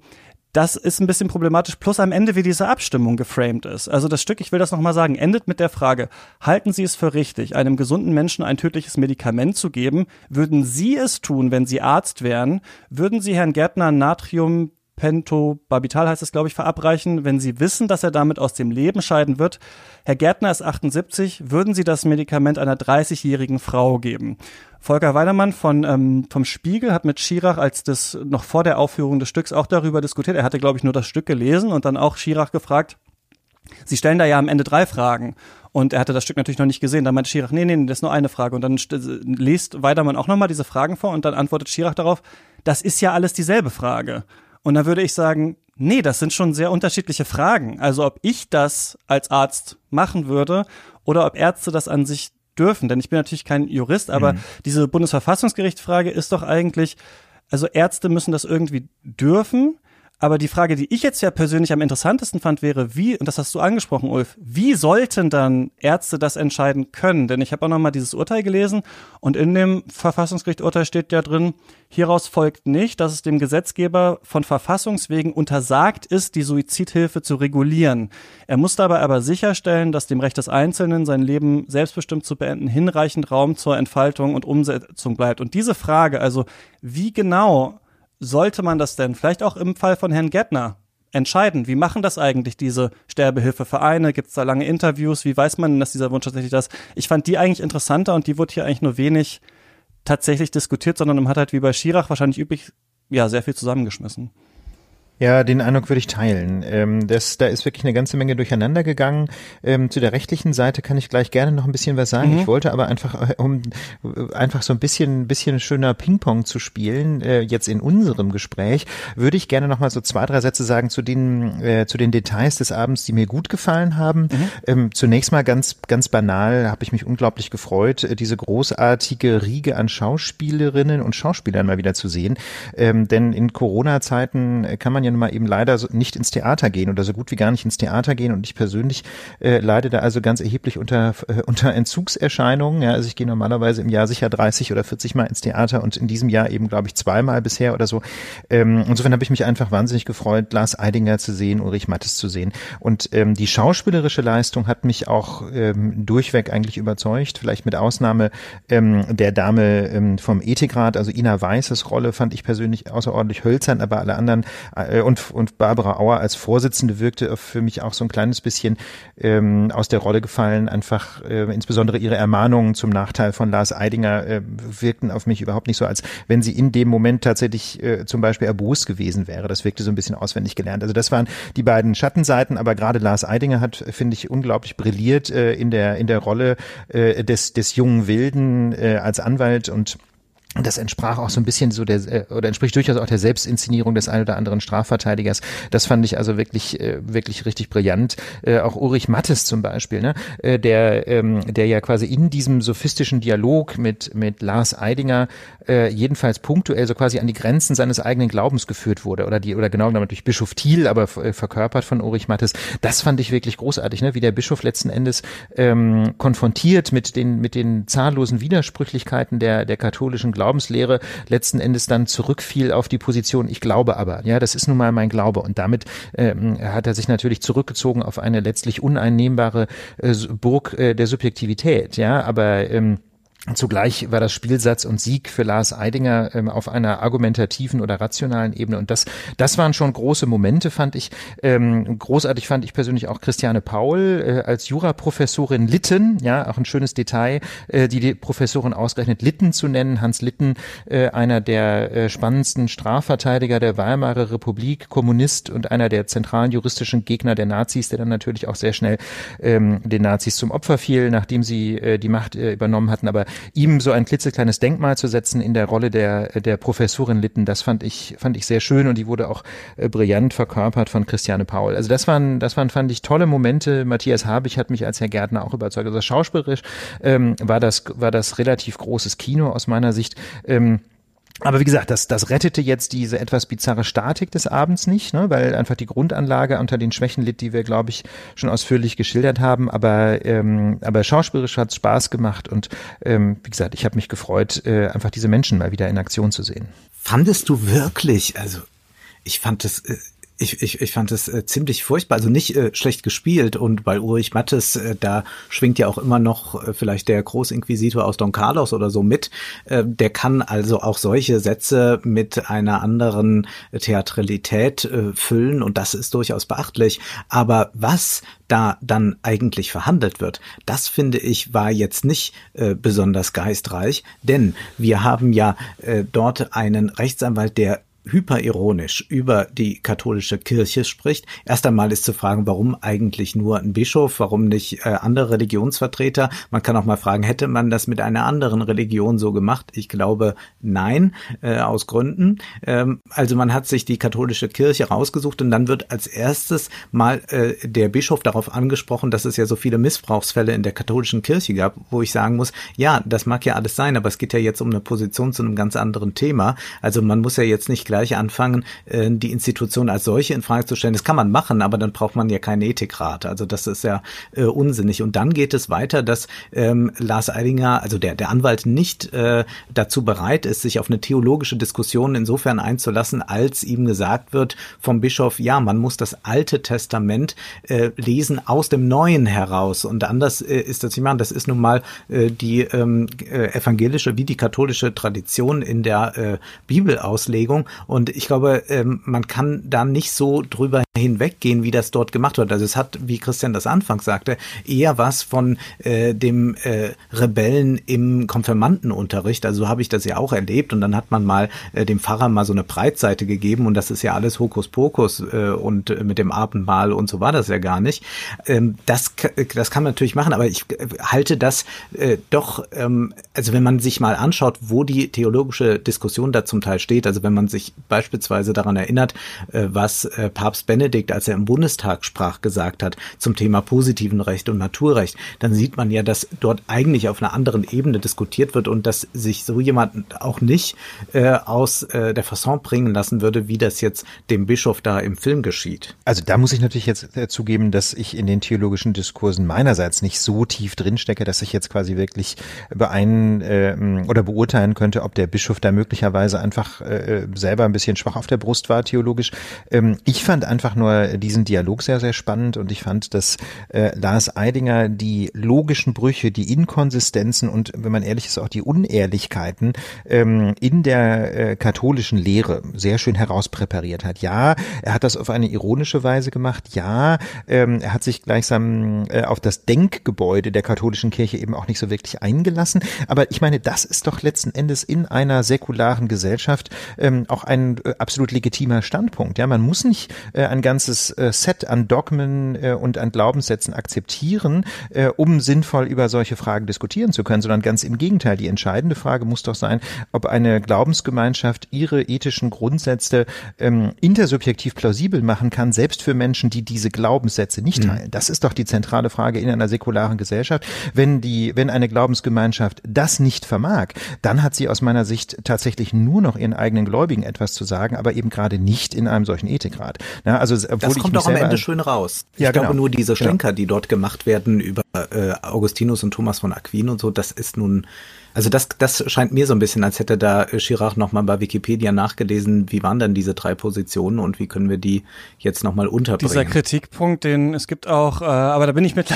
das ist ein bisschen problematisch. Plus am Ende, wie diese Abstimmung geframed ist. Also das Stück, ich will das nochmal sagen, endet mit der Frage, halten Sie es für richtig, einem gesunden Menschen ein tödliches Medikament zu geben? Würden Sie es tun, wenn Sie Arzt wären? Würden Sie Herrn Gärtner Natrium Pentobarbital heißt es, glaube ich, verabreichen, wenn Sie wissen, dass er damit aus dem Leben scheiden wird. Herr Gärtner ist 78, würden Sie das Medikament einer 30-jährigen Frau geben? Volker Weidermann von, ähm, vom Spiegel hat mit Schirach, als das noch vor der Aufführung des Stücks auch darüber diskutiert. Er hatte, glaube ich, nur das Stück gelesen und dann auch Schirach gefragt, Sie stellen da ja am Ende drei Fragen. Und er hatte das Stück natürlich noch nicht gesehen. Da meinte Schirach, nee, nee, das ist nur eine Frage. Und dann liest Weidermann auch nochmal diese Fragen vor und dann antwortet Schirach darauf, das ist ja alles dieselbe Frage. Und da würde ich sagen, nee, das sind schon sehr unterschiedliche Fragen. Also ob ich das als Arzt machen würde oder ob Ärzte das an sich dürfen. Denn ich bin natürlich kein Jurist, aber mhm. diese Bundesverfassungsgerichtsfrage ist doch eigentlich, also Ärzte müssen das irgendwie dürfen. Aber die Frage, die ich jetzt ja persönlich am interessantesten fand, wäre, wie, und das hast du angesprochen, Ulf, wie sollten dann Ärzte das entscheiden können? Denn ich habe auch nochmal dieses Urteil gelesen und in dem Verfassungsgerichturteil steht ja drin, hieraus folgt nicht, dass es dem Gesetzgeber von Verfassungswegen untersagt ist, die Suizidhilfe zu regulieren. Er muss dabei aber sicherstellen, dass dem Recht des Einzelnen, sein Leben selbstbestimmt zu beenden, hinreichend Raum zur Entfaltung und Umsetzung bleibt. Und diese Frage, also wie genau sollte man das denn vielleicht auch im Fall von Herrn Gettner entscheiden? Wie machen das eigentlich diese Sterbehilfevereine? Gibt es da lange Interviews? Wie weiß man denn, dass dieser Wunsch tatsächlich das? Ich fand die eigentlich interessanter und die wurde hier eigentlich nur wenig tatsächlich diskutiert, sondern man hat halt wie bei Schirach wahrscheinlich üblich ja sehr viel zusammengeschmissen. Ja, den Eindruck würde ich teilen. Ähm, das, da ist wirklich eine ganze Menge durcheinander gegangen. Ähm, zu der rechtlichen Seite kann ich gleich gerne noch ein bisschen was sagen. Mhm. Ich wollte aber einfach, äh, um äh, einfach so ein bisschen, bisschen schöner Ping-Pong zu spielen, äh, jetzt in unserem Gespräch, würde ich gerne noch mal so zwei, drei Sätze sagen zu den, äh, zu den Details des Abends, die mir gut gefallen haben. Mhm. Ähm, zunächst mal ganz, ganz banal, habe ich mich unglaublich gefreut, äh, diese großartige Riege an Schauspielerinnen und Schauspielern mal wieder zu sehen. Ähm, denn in Corona-Zeiten kann man ja nun mal eben leider so nicht ins Theater gehen oder so gut wie gar nicht ins Theater gehen. Und ich persönlich äh, leide da also ganz erheblich unter, äh, unter Entzugserscheinungen. Ja, also ich gehe normalerweise im Jahr sicher 30 oder 40 Mal ins Theater und in diesem Jahr eben, glaube ich, zweimal bisher oder so. Ähm, insofern habe ich mich einfach wahnsinnig gefreut, Lars Eidinger zu sehen, Ulrich Mattes zu sehen. Und ähm, die schauspielerische Leistung hat mich auch ähm, durchweg eigentlich überzeugt. Vielleicht mit Ausnahme ähm, der Dame ähm, vom Ethikrat, also Ina Weißes Rolle fand ich persönlich außerordentlich hölzern, aber alle anderen äh, und, und Barbara Auer als Vorsitzende wirkte für mich auch so ein kleines bisschen ähm, aus der Rolle gefallen. Einfach äh, insbesondere ihre Ermahnungen zum Nachteil von Lars Eidinger äh, wirkten auf mich überhaupt nicht so, als wenn sie in dem Moment tatsächlich äh, zum Beispiel erbost gewesen wäre. Das wirkte so ein bisschen auswendig gelernt. Also das waren die beiden Schattenseiten, aber gerade Lars Eidinger hat, finde ich, unglaublich brilliert äh, in der in der Rolle äh, des des jungen Wilden äh, als Anwalt und das entsprach auch so ein bisschen so der, äh, oder entspricht durchaus auch der Selbstinszenierung des ein oder anderen Strafverteidigers. Das fand ich also wirklich, äh, wirklich richtig brillant. Äh, auch Ulrich Mattes zum Beispiel, ne? der, ähm, der ja quasi in diesem sophistischen Dialog mit, mit Lars Eidinger jedenfalls punktuell so quasi an die Grenzen seines eigenen Glaubens geführt wurde oder die, oder genau genommen durch Bischof Thiel, aber verkörpert von Ulrich Mattes. Das fand ich wirklich großartig, ne? wie der Bischof letzten Endes ähm, konfrontiert mit den, mit den zahllosen Widersprüchlichkeiten der, der katholischen Glaubens Glaubenslehre letzten Endes dann zurückfiel auf die Position, ich glaube aber. Ja, das ist nun mal mein Glaube. Und damit ähm, hat er sich natürlich zurückgezogen auf eine letztlich uneinnehmbare äh, Burg äh, der Subjektivität. Ja, aber ähm, Zugleich war das Spielsatz und Sieg für Lars Eidinger ähm, auf einer argumentativen oder rationalen Ebene. Und das, das waren schon große Momente, fand ich. Ähm, großartig fand ich persönlich auch Christiane Paul äh, als Juraprofessorin Litten, ja, auch ein schönes Detail, äh, die, die Professorin ausgerechnet Litten zu nennen. Hans Litten, äh, einer der äh, spannendsten Strafverteidiger der Weimarer Republik, Kommunist und einer der zentralen juristischen Gegner der Nazis, der dann natürlich auch sehr schnell ähm, den Nazis zum Opfer fiel, nachdem sie äh, die Macht äh, übernommen hatten. Aber ihm so ein klitzekleines Denkmal zu setzen in der Rolle der, der Professorin Litten, das fand ich, fand ich sehr schön und die wurde auch äh, brillant verkörpert von Christiane Paul. Also das waren, das waren, fand ich, tolle Momente. Matthias Habich hat mich als Herr Gärtner auch überzeugt. Also schauspielerisch ähm, war das, war das relativ großes Kino aus meiner Sicht. Ähm, aber wie gesagt, das, das rettete jetzt diese etwas bizarre Statik des Abends nicht, ne, weil einfach die Grundanlage unter den Schwächen litt, die wir, glaube ich, schon ausführlich geschildert haben. Aber, ähm, aber schauspielerisch hat es Spaß gemacht und ähm, wie gesagt, ich habe mich gefreut, äh, einfach diese Menschen mal wieder in Aktion zu sehen. Fandest du wirklich, also ich fand es äh, ich, ich, ich fand es äh, ziemlich furchtbar, also nicht äh, schlecht gespielt und bei Ulrich Mattes, äh, da schwingt ja auch immer noch äh, vielleicht der Großinquisitor aus Don Carlos oder so mit. Äh, der kann also auch solche Sätze mit einer anderen Theatralität äh, füllen und das ist durchaus beachtlich. Aber was da dann eigentlich verhandelt wird, das finde ich war jetzt nicht äh, besonders geistreich, denn wir haben ja äh, dort einen Rechtsanwalt, der hyperironisch über die katholische Kirche spricht. Erst einmal ist zu fragen, warum eigentlich nur ein Bischof, warum nicht äh, andere Religionsvertreter? Man kann auch mal fragen, hätte man das mit einer anderen Religion so gemacht? Ich glaube, nein, äh, aus Gründen. Ähm, also man hat sich die katholische Kirche rausgesucht und dann wird als erstes mal äh, der Bischof darauf angesprochen, dass es ja so viele Missbrauchsfälle in der katholischen Kirche gab, wo ich sagen muss, ja, das mag ja alles sein, aber es geht ja jetzt um eine Position zu einem ganz anderen Thema. Also man muss ja jetzt nicht gleich anfangen, äh, die Institution als solche in Frage zu stellen. Das kann man machen, aber dann braucht man ja keinen Ethikrat. Also das ist ja äh, unsinnig. Und dann geht es weiter, dass ähm, Lars Eidinger, also der, der Anwalt, nicht äh, dazu bereit ist, sich auf eine theologische Diskussion insofern einzulassen, als ihm gesagt wird vom Bischof, ja, man muss das Alte Testament äh, lesen aus dem Neuen heraus. Und anders äh, ist das nicht machen. Das ist nun mal äh, die ähm, äh, evangelische wie die katholische Tradition in der äh, Bibelauslegung. Und ich glaube, ähm, man kann da nicht so drüber hinweggehen, wie das dort gemacht wird. Also es hat, wie Christian das anfangs sagte, eher was von äh, dem äh, Rebellen im Konfirmandenunterricht. Also so habe ich das ja auch erlebt. Und dann hat man mal äh, dem Pfarrer mal so eine Breitseite gegeben und das ist ja alles Hokuspokus äh, und äh, mit dem Abendmahl und so war das ja gar nicht. Ähm, das, das kann man natürlich machen, aber ich äh, halte das äh, doch, ähm, also wenn man sich mal anschaut, wo die theologische Diskussion da zum Teil steht, also wenn man sich beispielsweise daran erinnert, äh, was äh, Papst Benedikt, als er im Bundestag sprach, gesagt hat zum Thema positiven Recht und Naturrecht, dann sieht man ja, dass dort eigentlich auf einer anderen Ebene diskutiert wird und dass sich so jemand auch nicht äh, aus der Fasson bringen lassen würde, wie das jetzt dem Bischof da im Film geschieht. Also da muss ich natürlich jetzt zugeben, dass ich in den theologischen Diskursen meinerseits nicht so tief drinstecke, dass ich jetzt quasi wirklich beein äh, oder beurteilen könnte, ob der Bischof da möglicherweise einfach selber ein bisschen schwach auf der Brust war, theologisch. Ähm, ich fand einfach nur diesen Dialog sehr, sehr spannend und ich fand, dass äh, Lars Eidinger die logischen Brüche, die Inkonsistenzen und, wenn man ehrlich ist, auch die Unehrlichkeiten ähm, in der äh, katholischen Lehre sehr schön herauspräpariert hat. Ja, er hat das auf eine ironische Weise gemacht. Ja, ähm, er hat sich gleichsam äh, auf das Denkgebäude der katholischen Kirche eben auch nicht so wirklich eingelassen. Aber ich meine, das ist doch letzten Endes in einer säkularen Gesellschaft ähm, auch ein äh, absolut legitimer Standpunkt. Ja, man muss nicht äh, ein ganzes äh, Set an Dogmen und an Glaubenssätzen akzeptieren, um sinnvoll über solche Fragen diskutieren zu können, sondern ganz im Gegenteil. Die entscheidende Frage muss doch sein, ob eine Glaubensgemeinschaft ihre ethischen Grundsätze ähm, intersubjektiv plausibel machen kann, selbst für Menschen, die diese Glaubenssätze nicht mhm. teilen. Das ist doch die zentrale Frage in einer säkularen Gesellschaft. Wenn die, wenn eine Glaubensgemeinschaft das nicht vermag, dann hat sie aus meiner Sicht tatsächlich nur noch ihren eigenen Gläubigen etwas zu sagen, aber eben gerade nicht in einem solchen Ethikrat. Ja, also, das kommt doch am Ende schön raus. Ich ja, glaube genau. nur diese. Schlenker, genau. die dort gemacht werden über äh, Augustinus und Thomas von Aquin und so, das ist nun also das, das scheint mir so ein bisschen, als hätte da Chirac nochmal bei Wikipedia nachgelesen, wie waren denn diese drei Positionen und wie können wir die jetzt nochmal unterbringen. Dieser Kritikpunkt, den es gibt auch, äh, aber da bin ich mit,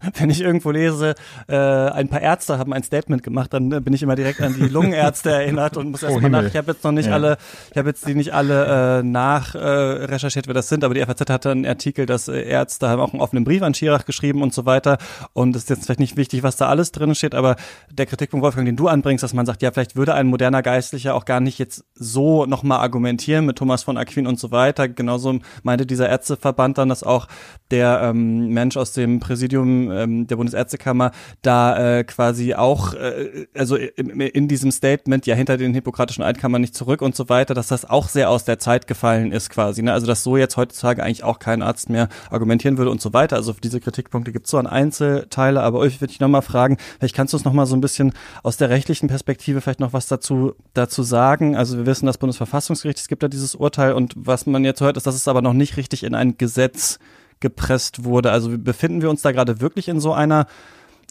wenn ich irgendwo lese, äh, ein paar Ärzte haben ein Statement gemacht, dann äh, bin ich immer direkt an die Lungenärzte erinnert und muss erstmal oh, nach, ich habe jetzt noch nicht ja. alle, ich habe jetzt die nicht alle äh, nach äh, recherchiert, wer das sind, aber die FAZ hatte einen Artikel, dass äh, Ärzte haben auch einen offenen Brief an Chirac geschrieben und so weiter und es ist jetzt vielleicht nicht wichtig, was da alles drin steht, aber der Kritikpunkt Wolfgang, den du anbringst, dass man sagt, ja, vielleicht würde ein moderner Geistlicher auch gar nicht jetzt so nochmal argumentieren mit Thomas von Aquin und so weiter. Genauso meinte dieser Ärzteverband dann, dass auch der ähm, Mensch aus dem Präsidium ähm, der Bundesärztekammer da äh, quasi auch, äh, also in, in diesem Statement, ja, hinter den hippokratischen Eid kann man nicht zurück und so weiter, dass das auch sehr aus der Zeit gefallen ist quasi. Ne? Also dass so jetzt heutzutage eigentlich auch kein Arzt mehr argumentieren würde und so weiter. Also diese Kritikpunkte gibt es so an Einzelteile, aber euch würde ich nochmal fragen, vielleicht kannst du es nochmal so ein bisschen aus der rechtlichen Perspektive vielleicht noch was dazu, dazu sagen? Also wir wissen, das Bundesverfassungsgericht, es gibt da dieses Urteil und was man jetzt hört, ist, dass es aber noch nicht richtig in ein Gesetz gepresst wurde. Also befinden wir uns da gerade wirklich in so einer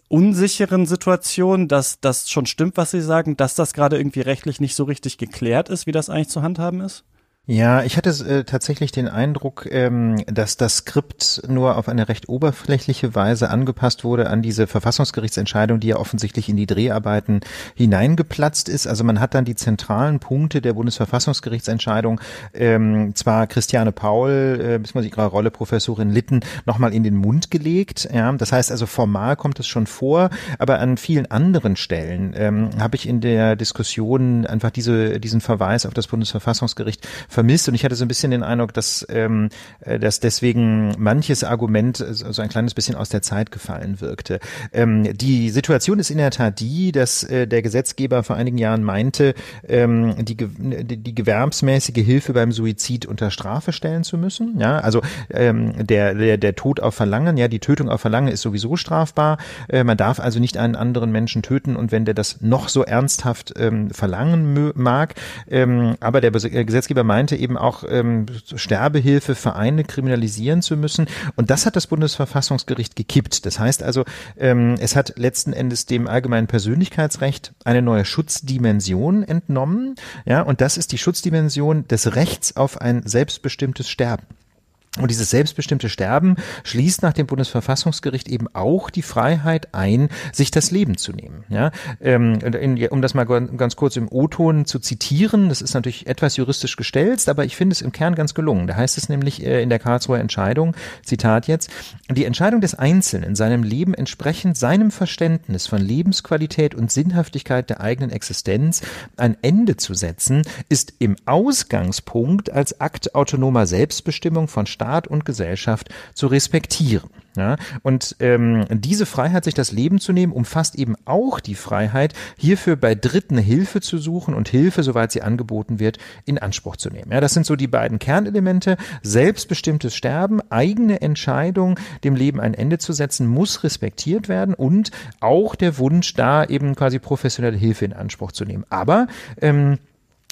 unsicheren Situation, dass das schon stimmt, was Sie sagen, dass das gerade irgendwie rechtlich nicht so richtig geklärt ist, wie das eigentlich zu handhaben ist? Ja, ich hatte äh, tatsächlich den Eindruck, ähm, dass das Skript nur auf eine recht oberflächliche Weise angepasst wurde an diese Verfassungsgerichtsentscheidung, die ja offensichtlich in die Dreharbeiten hineingeplatzt ist. Also man hat dann die zentralen Punkte der Bundesverfassungsgerichtsentscheidung ähm, zwar Christiane Paul, äh, sich gerade Rolle Professorin Litten, nochmal in den Mund gelegt. Ja, das heißt also formal kommt es schon vor, aber an vielen anderen Stellen ähm, habe ich in der Diskussion einfach diese, diesen Verweis auf das Bundesverfassungsgericht vermisst und ich hatte so ein bisschen den Eindruck, dass, ähm, äh, dass deswegen manches Argument so ein kleines bisschen aus der Zeit gefallen wirkte. Ähm, die Situation ist in der Tat die, dass äh, der Gesetzgeber vor einigen Jahren meinte, ähm, die, die gewerbsmäßige Hilfe beim Suizid unter Strafe stellen zu müssen. Ja, also ähm, der, der, der Tod auf Verlangen, ja, die Tötung auf Verlangen ist sowieso strafbar. Äh, man darf also nicht einen anderen Menschen töten und wenn der das noch so ernsthaft ähm, verlangen mag, ähm, aber der Gesetzgeber meinte, meinte eben auch ähm, Sterbehilfe Vereine kriminalisieren zu müssen. Und das hat das Bundesverfassungsgericht gekippt. Das heißt also, ähm, es hat letzten Endes dem allgemeinen Persönlichkeitsrecht eine neue Schutzdimension entnommen. Ja, und das ist die Schutzdimension des Rechts auf ein selbstbestimmtes Sterben. Und dieses selbstbestimmte Sterben schließt nach dem Bundesverfassungsgericht eben auch die Freiheit ein, sich das Leben zu nehmen. Ja, ähm, um das mal ganz kurz im O-Ton zu zitieren, das ist natürlich etwas juristisch gestelzt, aber ich finde es im Kern ganz gelungen. Da heißt es nämlich äh, in der Karlsruher Entscheidung, Zitat jetzt, die Entscheidung des Einzelnen, seinem Leben entsprechend seinem Verständnis von Lebensqualität und Sinnhaftigkeit der eigenen Existenz ein Ende zu setzen, ist im Ausgangspunkt als Akt autonomer Selbstbestimmung von Staat und Gesellschaft zu respektieren. Ja, und ähm, diese Freiheit, sich das Leben zu nehmen, umfasst eben auch die Freiheit, hierfür bei Dritten Hilfe zu suchen und Hilfe, soweit sie angeboten wird, in Anspruch zu nehmen. Ja, das sind so die beiden Kernelemente. Selbstbestimmtes Sterben, eigene Entscheidung, dem Leben ein Ende zu setzen, muss respektiert werden und auch der Wunsch, da eben quasi professionelle Hilfe in Anspruch zu nehmen. Aber ähm,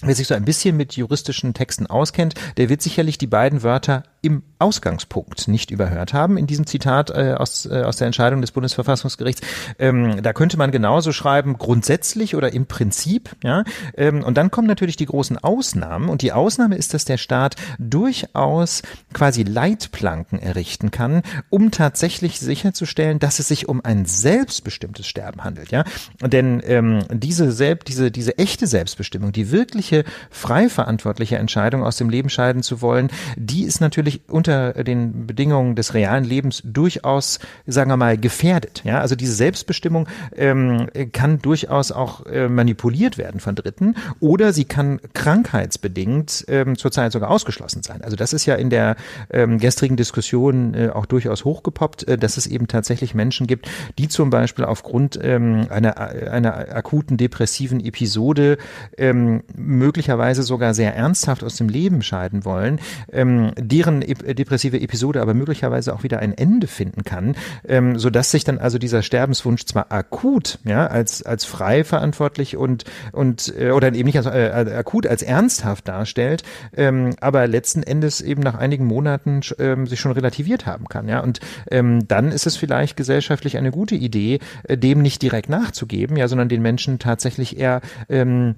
Wer sich so ein bisschen mit juristischen Texten auskennt, der wird sicherlich die beiden Wörter im Ausgangspunkt nicht überhört haben in diesem Zitat äh, aus, äh, aus der Entscheidung des Bundesverfassungsgerichts. Ähm, da könnte man genauso schreiben, grundsätzlich oder im Prinzip. Ja? Ähm, und dann kommen natürlich die großen Ausnahmen. Und die Ausnahme ist, dass der Staat durchaus quasi Leitplanken errichten kann, um tatsächlich sicherzustellen, dass es sich um ein selbstbestimmtes Sterben handelt. Ja? Denn ähm, diese, selbst, diese, diese echte Selbstbestimmung, die wirkliche frei verantwortliche Entscheidung aus dem Leben scheiden zu wollen, die ist natürlich unter den Bedingungen des realen Lebens durchaus, sagen wir mal, gefährdet. Ja, also diese Selbstbestimmung ähm, kann durchaus auch äh, manipuliert werden von Dritten oder sie kann krankheitsbedingt ähm, zurzeit sogar ausgeschlossen sein. Also das ist ja in der ähm, gestrigen Diskussion äh, auch durchaus hochgepoppt, äh, dass es eben tatsächlich Menschen gibt, die zum Beispiel aufgrund ähm, einer, einer akuten depressiven Episode ähm, möglicherweise sogar sehr ernsthaft aus dem Leben scheiden wollen, ähm, deren depressive Episode aber möglicherweise auch wieder ein Ende finden kann, ähm, so dass sich dann also dieser Sterbenswunsch zwar akut, ja, als als frei verantwortlich und und äh, oder eben nicht als äh, akut als ernsthaft darstellt, ähm, aber letzten Endes eben nach einigen Monaten ähm, sich schon relativiert haben kann, ja, und ähm, dann ist es vielleicht gesellschaftlich eine gute Idee, äh, dem nicht direkt nachzugeben, ja, sondern den Menschen tatsächlich eher ähm,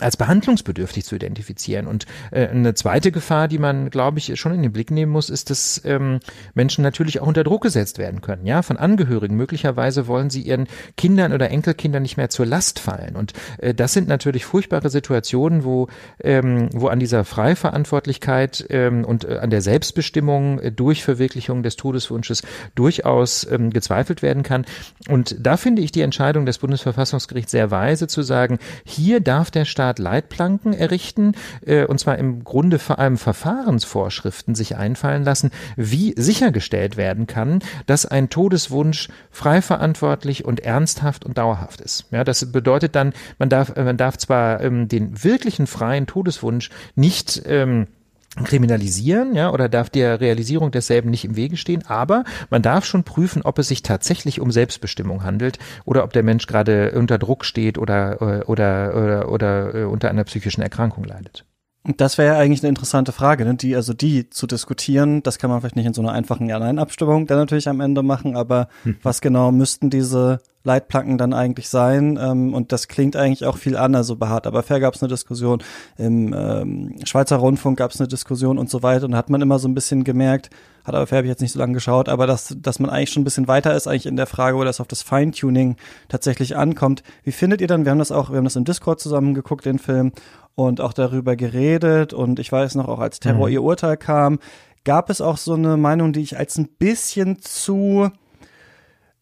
als behandlungsbedürftig zu identifizieren. Und äh, eine zweite Gefahr, die man, glaube ich, schon in den Blick nehmen muss, ist, dass ähm, Menschen natürlich auch unter Druck gesetzt werden können, ja, von Angehörigen. Möglicherweise wollen sie ihren Kindern oder Enkelkindern nicht mehr zur Last fallen. Und äh, das sind natürlich furchtbare Situationen, wo, ähm, wo an dieser Freiverantwortlichkeit ähm, und äh, an der Selbstbestimmung äh, durch Verwirklichung des Todeswunsches durchaus ähm, gezweifelt werden kann. Und da finde ich die Entscheidung des Bundesverfassungsgerichts sehr weise zu sagen, hier darf der Rechtsstaat Leitplanken errichten, äh, und zwar im Grunde vor allem Verfahrensvorschriften sich einfallen lassen, wie sichergestellt werden kann, dass ein Todeswunsch frei verantwortlich und ernsthaft und dauerhaft ist. Ja, das bedeutet dann, man darf, man darf zwar ähm, den wirklichen freien Todeswunsch nicht ähm, kriminalisieren, ja, oder darf der Realisierung desselben nicht im Wege stehen, aber man darf schon prüfen, ob es sich tatsächlich um Selbstbestimmung handelt oder ob der Mensch gerade unter Druck steht oder, oder, oder, oder, oder äh, unter einer psychischen Erkrankung leidet. Das wäre ja eigentlich eine interessante Frage, ne? die, also die zu diskutieren, das kann man vielleicht nicht in so einer einfachen Ja-Nein-Abstimmung dann natürlich am Ende machen, aber hm. was genau müssten diese Leitplanken dann eigentlich sein? Ähm, und das klingt eigentlich auch viel anders, so beharrt. Aber fair gab es eine Diskussion, im ähm, Schweizer Rundfunk gab es eine Diskussion und so weiter. Und da hat man immer so ein bisschen gemerkt, hat aber fair habe ich jetzt nicht so lange geschaut, aber dass, dass man eigentlich schon ein bisschen weiter ist, eigentlich in der Frage, wo das auf das Feintuning tatsächlich ankommt. Wie findet ihr dann, wir haben das auch, wir haben das im Discord zusammen geguckt, den Film, und auch darüber geredet. Und ich weiß noch, auch als Terror mhm. ihr Urteil kam, gab es auch so eine Meinung, die ich als ein bisschen zu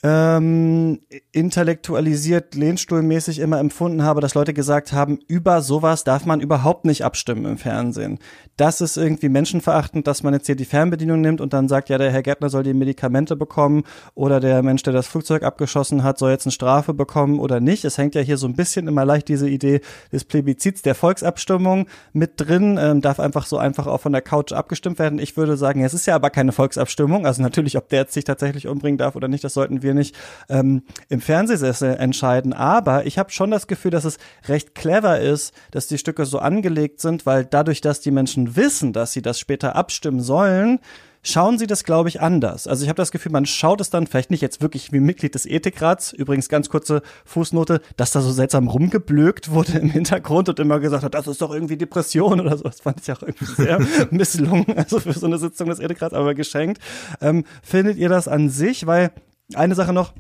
ähm, intellektualisiert, lehnstuhlmäßig immer empfunden habe, dass Leute gesagt haben, über sowas darf man überhaupt nicht abstimmen im Fernsehen. Das ist irgendwie menschenverachtend, dass man jetzt hier die Fernbedienung nimmt und dann sagt, ja, der Herr Gärtner soll die Medikamente bekommen oder der Mensch, der das Flugzeug abgeschossen hat, soll jetzt eine Strafe bekommen oder nicht. Es hängt ja hier so ein bisschen immer leicht diese Idee des Plebiszits, der Volksabstimmung mit drin, ähm, darf einfach so einfach auch von der Couch abgestimmt werden. Ich würde sagen, es ist ja aber keine Volksabstimmung. Also natürlich, ob der jetzt sich tatsächlich umbringen darf oder nicht, das sollten wir wir nicht ähm, im Fernsehsessel entscheiden. Aber ich habe schon das Gefühl, dass es recht clever ist, dass die Stücke so angelegt sind, weil dadurch, dass die Menschen wissen, dass sie das später abstimmen sollen, schauen sie das, glaube ich, anders. Also ich habe das Gefühl, man schaut es dann vielleicht nicht jetzt wirklich wie Mitglied des Ethikrats, übrigens ganz kurze Fußnote, dass da so seltsam rumgeblökt wurde im Hintergrund und immer gesagt hat, das ist doch irgendwie Depression oder so. Das fand ich auch irgendwie sehr misslungen, also für so eine Sitzung des Ethikrats, aber geschenkt. Ähm, findet ihr das an sich? Weil eine Sache noch,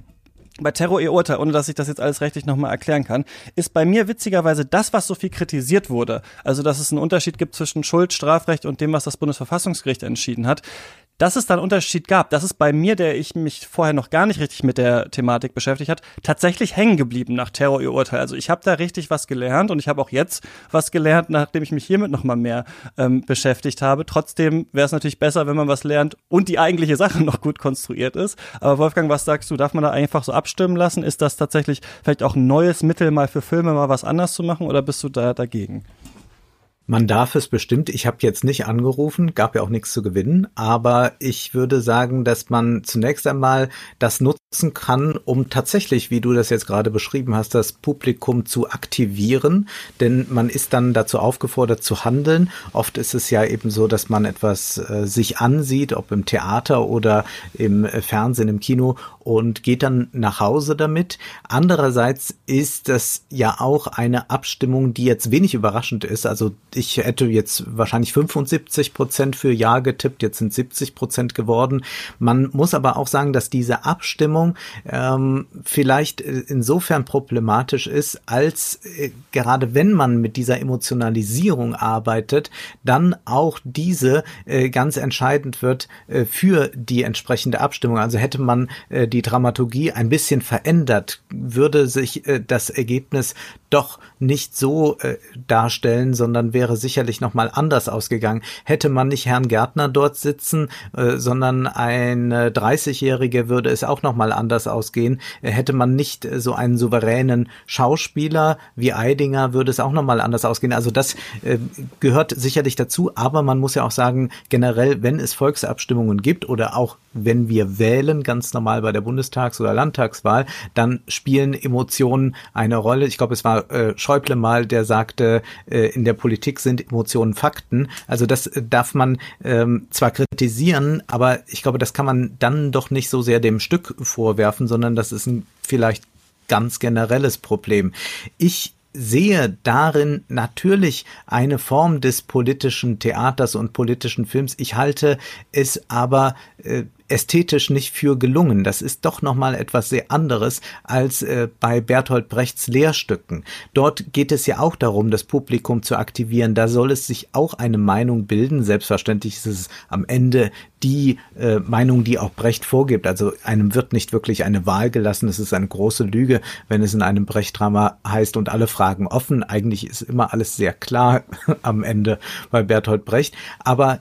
bei Terror ihr Urteil, ohne dass ich das jetzt alles rechtlich nochmal erklären kann, ist bei mir witzigerweise das, was so viel kritisiert wurde, also dass es einen Unterschied gibt zwischen Schuld, Strafrecht und dem, was das Bundesverfassungsgericht entschieden hat, dass es da einen Unterschied gab, das ist bei mir, der ich mich vorher noch gar nicht richtig mit der Thematik beschäftigt hat, tatsächlich hängen geblieben nach Terrorurteil. Also ich habe da richtig was gelernt und ich habe auch jetzt was gelernt, nachdem ich mich hiermit noch mal mehr ähm, beschäftigt habe. Trotzdem wäre es natürlich besser, wenn man was lernt und die eigentliche Sache noch gut konstruiert ist. Aber Wolfgang, was sagst du? Darf man da einfach so abstimmen lassen? Ist das tatsächlich vielleicht auch ein neues Mittel, mal für Filme mal was anders zu machen oder bist du da dagegen? Man darf es bestimmt. Ich habe jetzt nicht angerufen, gab ja auch nichts zu gewinnen, aber ich würde sagen, dass man zunächst einmal das nutzen kann, um tatsächlich, wie du das jetzt gerade beschrieben hast, das Publikum zu aktivieren, denn man ist dann dazu aufgefordert zu handeln. Oft ist es ja eben so, dass man etwas äh, sich ansieht, ob im Theater oder im äh, Fernsehen, im Kino und geht dann nach Hause damit. Andererseits ist das ja auch eine Abstimmung, die jetzt wenig überraschend ist. Also ich hätte jetzt wahrscheinlich 75 Prozent für Ja getippt, jetzt sind 70 Prozent geworden. Man muss aber auch sagen, dass diese Abstimmung ähm, vielleicht insofern problematisch ist, als äh, gerade wenn man mit dieser Emotionalisierung arbeitet, dann auch diese äh, ganz entscheidend wird äh, für die entsprechende Abstimmung. Also hätte man äh, die Dramaturgie ein bisschen verändert, würde sich äh, das Ergebnis doch nicht so äh, darstellen, sondern wäre sicherlich noch mal anders ausgegangen. Hätte man nicht Herrn Gärtner dort sitzen, äh, sondern ein äh, 30-Jährige würde es auch noch mal anders ausgehen. Äh, hätte man nicht äh, so einen souveränen Schauspieler wie Eidinger, würde es auch noch mal anders ausgehen. Also das äh, gehört sicherlich dazu, aber man muss ja auch sagen, generell, wenn es Volksabstimmungen gibt oder auch wenn wir wählen, ganz normal bei der Bundestags- oder Landtagswahl, dann spielen Emotionen eine Rolle. Ich glaube, es war äh, Schäuble mal, der sagte, äh, in der Politik sind Emotionen Fakten. Also das äh, darf man ähm, zwar kritisieren, aber ich glaube, das kann man dann doch nicht so sehr dem Stück vorwerfen, sondern das ist ein vielleicht ganz generelles Problem. Ich sehe darin natürlich eine Form des politischen Theaters und politischen Films. Ich halte es aber äh, ästhetisch nicht für gelungen. Das ist doch nochmal etwas sehr anderes als äh, bei Bertolt Brechts Lehrstücken. Dort geht es ja auch darum, das Publikum zu aktivieren. Da soll es sich auch eine Meinung bilden. Selbstverständlich ist es am Ende die äh, Meinung, die auch Brecht vorgibt. Also einem wird nicht wirklich eine Wahl gelassen. Es ist eine große Lüge, wenn es in einem Brecht-Drama heißt und alle Fragen offen. Eigentlich ist immer alles sehr klar am Ende bei Bertolt Brecht. Aber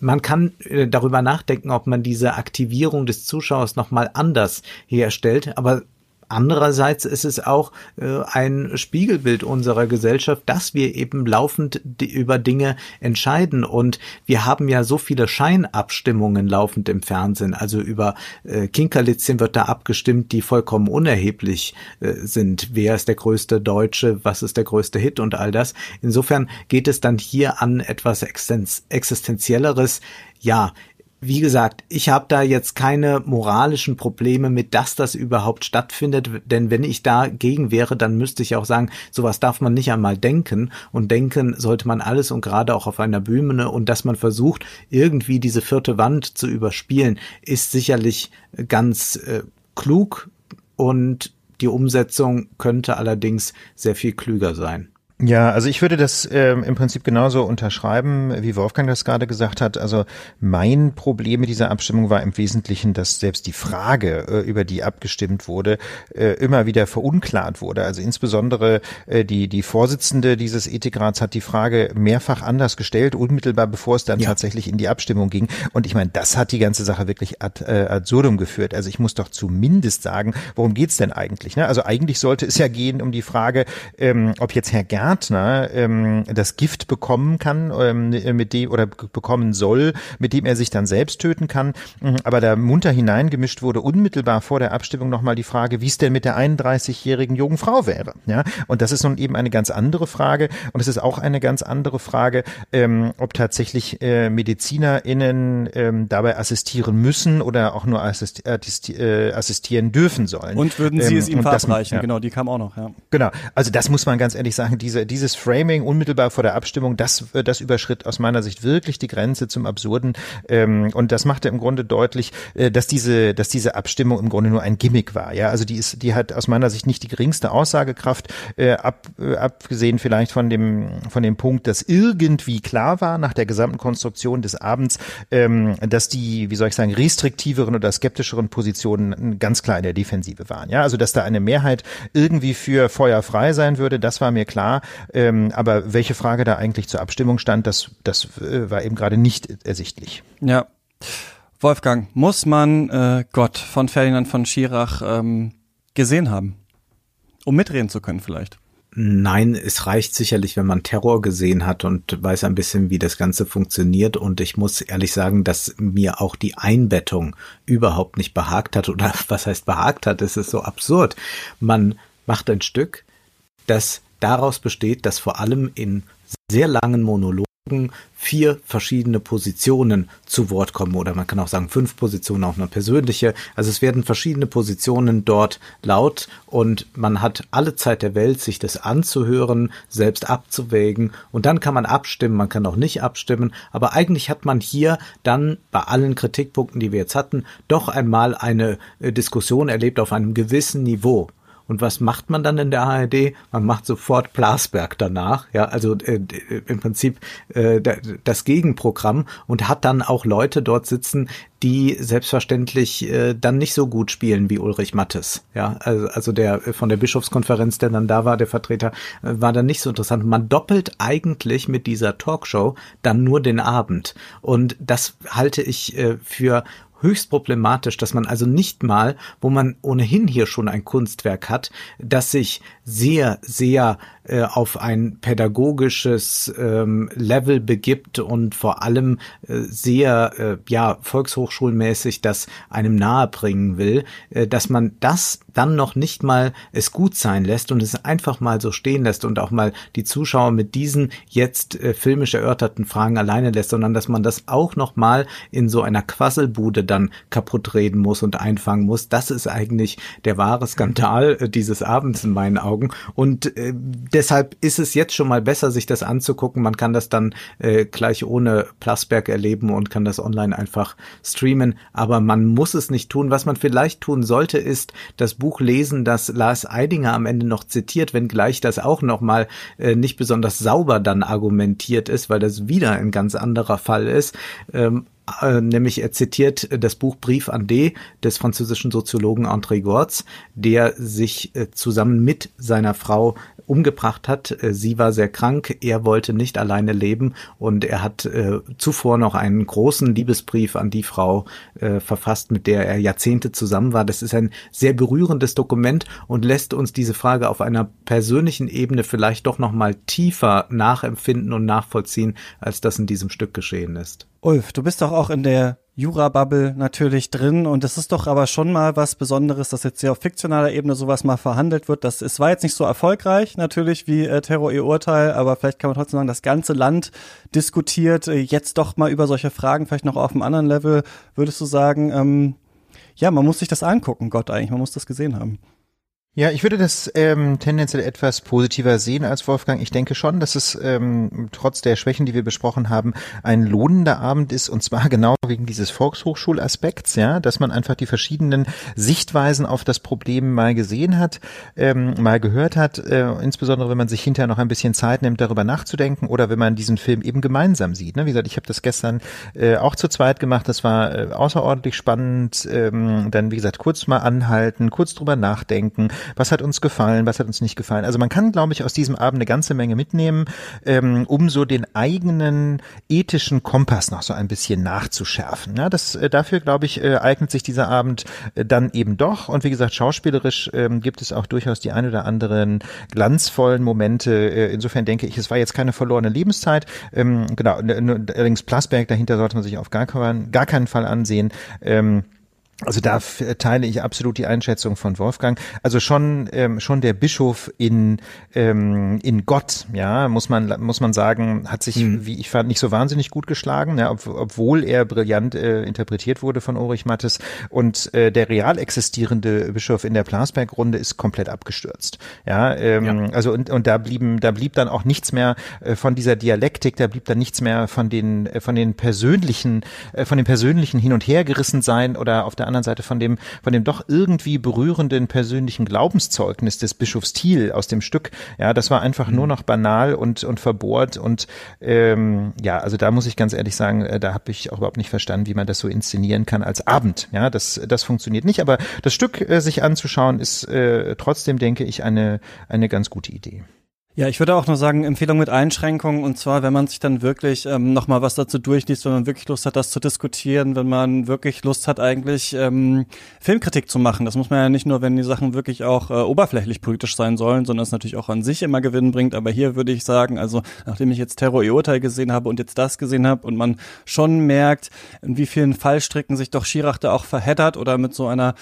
man kann äh, darüber nachdenken, ob man diese Aktivierung des Zuschauers nochmal anders herstellt, aber andererseits ist es auch äh, ein Spiegelbild unserer Gesellschaft, dass wir eben laufend über Dinge entscheiden. Und wir haben ja so viele Scheinabstimmungen laufend im Fernsehen. Also über äh, Kinkerlitzchen wird da abgestimmt, die vollkommen unerheblich äh, sind. Wer ist der größte Deutsche? Was ist der größte Hit und all das? Insofern geht es dann hier an etwas Existenzielleres. Ja, wie gesagt, ich habe da jetzt keine moralischen Probleme mit, dass das überhaupt stattfindet, denn wenn ich dagegen wäre, dann müsste ich auch sagen, sowas darf man nicht einmal denken und denken sollte man alles und gerade auch auf einer Bühne und dass man versucht, irgendwie diese vierte Wand zu überspielen, ist sicherlich ganz äh, klug und die Umsetzung könnte allerdings sehr viel klüger sein. Ja, also ich würde das ähm, im Prinzip genauso unterschreiben, wie Wolfgang das gerade gesagt hat. Also mein Problem mit dieser Abstimmung war im Wesentlichen, dass selbst die Frage, äh, über die abgestimmt wurde, äh, immer wieder verunklart wurde. Also insbesondere äh, die, die Vorsitzende dieses Ethikrats hat die Frage mehrfach anders gestellt, unmittelbar bevor es dann ja. tatsächlich in die Abstimmung ging. Und ich meine, das hat die ganze Sache wirklich ad äh, absurdum geführt. Also ich muss doch zumindest sagen, worum geht's denn eigentlich? Ne? Also eigentlich sollte es ja gehen um die Frage, ähm, ob jetzt Herr Gern Gärtner ähm, das Gift bekommen kann, ähm, mit dem oder bekommen soll, mit dem er sich dann selbst töten kann. Mhm, aber da munter hineingemischt wurde unmittelbar vor der Abstimmung nochmal die Frage, wie es denn mit der 31-jährigen jungen Frau wäre. Ja, und das ist nun eben eine ganz andere Frage. Und es ist auch eine ganz andere Frage, ähm, ob tatsächlich äh, MedizinerInnen ähm, dabei assistieren müssen oder auch nur assist äh, assistieren dürfen sollen. Und würden Sie ähm, es ihm verabreichen? Ja. Genau, die kam auch noch, ja. Genau. Also das muss man ganz ehrlich sagen, diese diese, dieses Framing unmittelbar vor der Abstimmung, das, das überschritt aus meiner Sicht wirklich die Grenze zum Absurden. Ähm, und das machte im Grunde deutlich, äh, dass diese, dass diese Abstimmung im Grunde nur ein Gimmick war. Ja, also die ist, die hat aus meiner Sicht nicht die geringste Aussagekraft, äh, ab, äh, abgesehen vielleicht von dem, von dem Punkt, dass irgendwie klar war nach der gesamten Konstruktion des Abends, ähm, dass die, wie soll ich sagen, restriktiveren oder skeptischeren Positionen ganz klar in der Defensive waren. Ja, also dass da eine Mehrheit irgendwie für Feuer frei sein würde, das war mir klar. Ähm, aber welche Frage da eigentlich zur Abstimmung stand, das, das äh, war eben gerade nicht ersichtlich. Ja. Wolfgang, muss man äh, Gott von Ferdinand von Schirach ähm, gesehen haben, um mitreden zu können vielleicht? Nein, es reicht sicherlich, wenn man Terror gesehen hat und weiß ein bisschen, wie das Ganze funktioniert. Und ich muss ehrlich sagen, dass mir auch die Einbettung überhaupt nicht behagt hat. Oder was heißt behagt hat? Es ist so absurd. Man macht ein Stück, das daraus besteht, dass vor allem in sehr langen Monologen vier verschiedene Positionen zu Wort kommen oder man kann auch sagen fünf Positionen, auch eine persönliche. Also es werden verschiedene Positionen dort laut und man hat alle Zeit der Welt, sich das anzuhören, selbst abzuwägen und dann kann man abstimmen, man kann auch nicht abstimmen, aber eigentlich hat man hier dann bei allen Kritikpunkten, die wir jetzt hatten, doch einmal eine äh, Diskussion erlebt auf einem gewissen Niveau. Und was macht man dann in der ARD? Man macht sofort Plasberg danach, ja, also äh, im Prinzip äh, das Gegenprogramm und hat dann auch Leute dort sitzen, die selbstverständlich äh, dann nicht so gut spielen wie Ulrich Mattes. Ja, also, also der äh, von der Bischofskonferenz, der dann da war, der Vertreter, äh, war dann nicht so interessant. Man doppelt eigentlich mit dieser Talkshow dann nur den Abend. Und das halte ich äh, für höchst problematisch, dass man also nicht mal, wo man ohnehin hier schon ein Kunstwerk hat, das sich sehr, sehr äh, auf ein pädagogisches ähm, Level begibt und vor allem äh, sehr, äh, ja, volkshochschulmäßig das einem nahebringen will, äh, dass man das dann noch nicht mal es gut sein lässt und es einfach mal so stehen lässt und auch mal die Zuschauer mit diesen jetzt äh, filmisch erörterten Fragen alleine lässt, sondern dass man das auch noch mal in so einer Quasselbude dann kaputt reden muss und einfangen muss. Das ist eigentlich der wahre Skandal äh, dieses Abends in meinen Augen und äh, deshalb ist es jetzt schon mal besser, sich das anzugucken. Man kann das dann äh, gleich ohne Plasberg erleben und kann das online einfach streamen, aber man muss es nicht tun. Was man vielleicht tun sollte, ist das Buch lesen, das Lars Eidinger am Ende noch zitiert, wenngleich das auch nochmal äh, nicht besonders sauber dann argumentiert ist, weil das wieder ein ganz anderer Fall ist. Ähm, äh, nämlich er zitiert das Buch Brief an D des französischen Soziologen André Gortz, der sich äh, zusammen mit seiner Frau umgebracht hat. Äh, sie war sehr krank, er wollte nicht alleine leben und er hat äh, zuvor noch einen großen Liebesbrief an die Frau äh, verfasst, mit der er Jahrzehnte zusammen war. Das ist ein sehr berührendes Dokument und lässt uns diese Frage auf einer persönlichen Ebene vielleicht doch noch mal tiefer nachempfinden und nachvollziehen, als das in diesem Stück geschehen ist. Ulf, du bist doch auch in der Jura-Bubble natürlich drin und es ist doch aber schon mal was Besonderes, dass jetzt hier auf fiktionaler Ebene sowas mal verhandelt wird. Das es war jetzt nicht so erfolgreich natürlich wie äh, Terror ihr Urteil, aber vielleicht kann man trotzdem sagen, das ganze Land diskutiert äh, jetzt doch mal über solche Fragen, vielleicht noch auf einem anderen Level. Würdest du sagen, ähm, ja, man muss sich das angucken, Gott eigentlich, man muss das gesehen haben. Ja, ich würde das ähm, tendenziell etwas positiver sehen als Wolfgang. Ich denke schon, dass es ähm, trotz der Schwächen, die wir besprochen haben, ein lohnender Abend ist und zwar genau wegen dieses Volkshochschulaspekts, ja, dass man einfach die verschiedenen Sichtweisen auf das Problem mal gesehen hat, ähm, mal gehört hat, äh, insbesondere wenn man sich hinterher noch ein bisschen Zeit nimmt, darüber nachzudenken oder wenn man diesen Film eben gemeinsam sieht. Ne? Wie gesagt, ich habe das gestern äh, auch zu zweit gemacht, das war äh, außerordentlich spannend. Ähm, dann, wie gesagt, kurz mal anhalten, kurz drüber nachdenken was hat uns gefallen, was hat uns nicht gefallen. Also man kann, glaube ich, aus diesem Abend eine ganze Menge mitnehmen, ähm, um so den eigenen ethischen Kompass noch so ein bisschen nachzuschärfen. Ja, das äh, dafür, glaube ich, äh, eignet sich dieser Abend äh, dann eben doch. Und wie gesagt, schauspielerisch ähm, gibt es auch durchaus die ein oder anderen glanzvollen Momente. Äh, insofern denke ich, es war jetzt keine verlorene Lebenszeit. Ähm, genau, allerdings Plasberg dahinter sollte man sich auf gar, keinen, gar keinen Fall ansehen. Ähm, also da teile ich absolut die Einschätzung von Wolfgang. Also schon ähm, schon der Bischof in ähm, in Gott, ja, muss man muss man sagen, hat sich, mhm. wie ich fand, nicht so wahnsinnig gut geschlagen, ja, ob, obwohl er brillant äh, interpretiert wurde von Ulrich Mattes. Und äh, der real existierende Bischof in der Plasberg-Runde ist komplett abgestürzt. Ja, ähm, ja. also und und da blieben da blieb dann auch nichts mehr äh, von dieser Dialektik, da blieb dann nichts mehr von den äh, von den persönlichen äh, von den persönlichen hin und her gerissen sein oder auf der anderen Seite von dem, von dem doch irgendwie berührenden persönlichen Glaubenszeugnis des Bischofs Thiel aus dem Stück. Ja, das war einfach mhm. nur noch banal und, und verbohrt und ähm, ja, also da muss ich ganz ehrlich sagen, äh, da habe ich auch überhaupt nicht verstanden, wie man das so inszenieren kann als Abend. Ja, das, das funktioniert nicht, aber das Stück äh, sich anzuschauen ist äh, trotzdem, denke ich, eine, eine ganz gute Idee. Ja, ich würde auch nur sagen, Empfehlung mit Einschränkungen und zwar, wenn man sich dann wirklich ähm, nochmal was dazu durchliest, wenn man wirklich Lust hat, das zu diskutieren, wenn man wirklich Lust hat, eigentlich ähm, Filmkritik zu machen. Das muss man ja nicht nur, wenn die Sachen wirklich auch äh, oberflächlich politisch sein sollen, sondern es natürlich auch an sich immer Gewinn bringt. Aber hier würde ich sagen, also nachdem ich jetzt Terror Urteil gesehen habe und jetzt das gesehen habe und man schon merkt, in wie vielen Fallstricken sich doch Schirach da auch verheddert oder mit so einer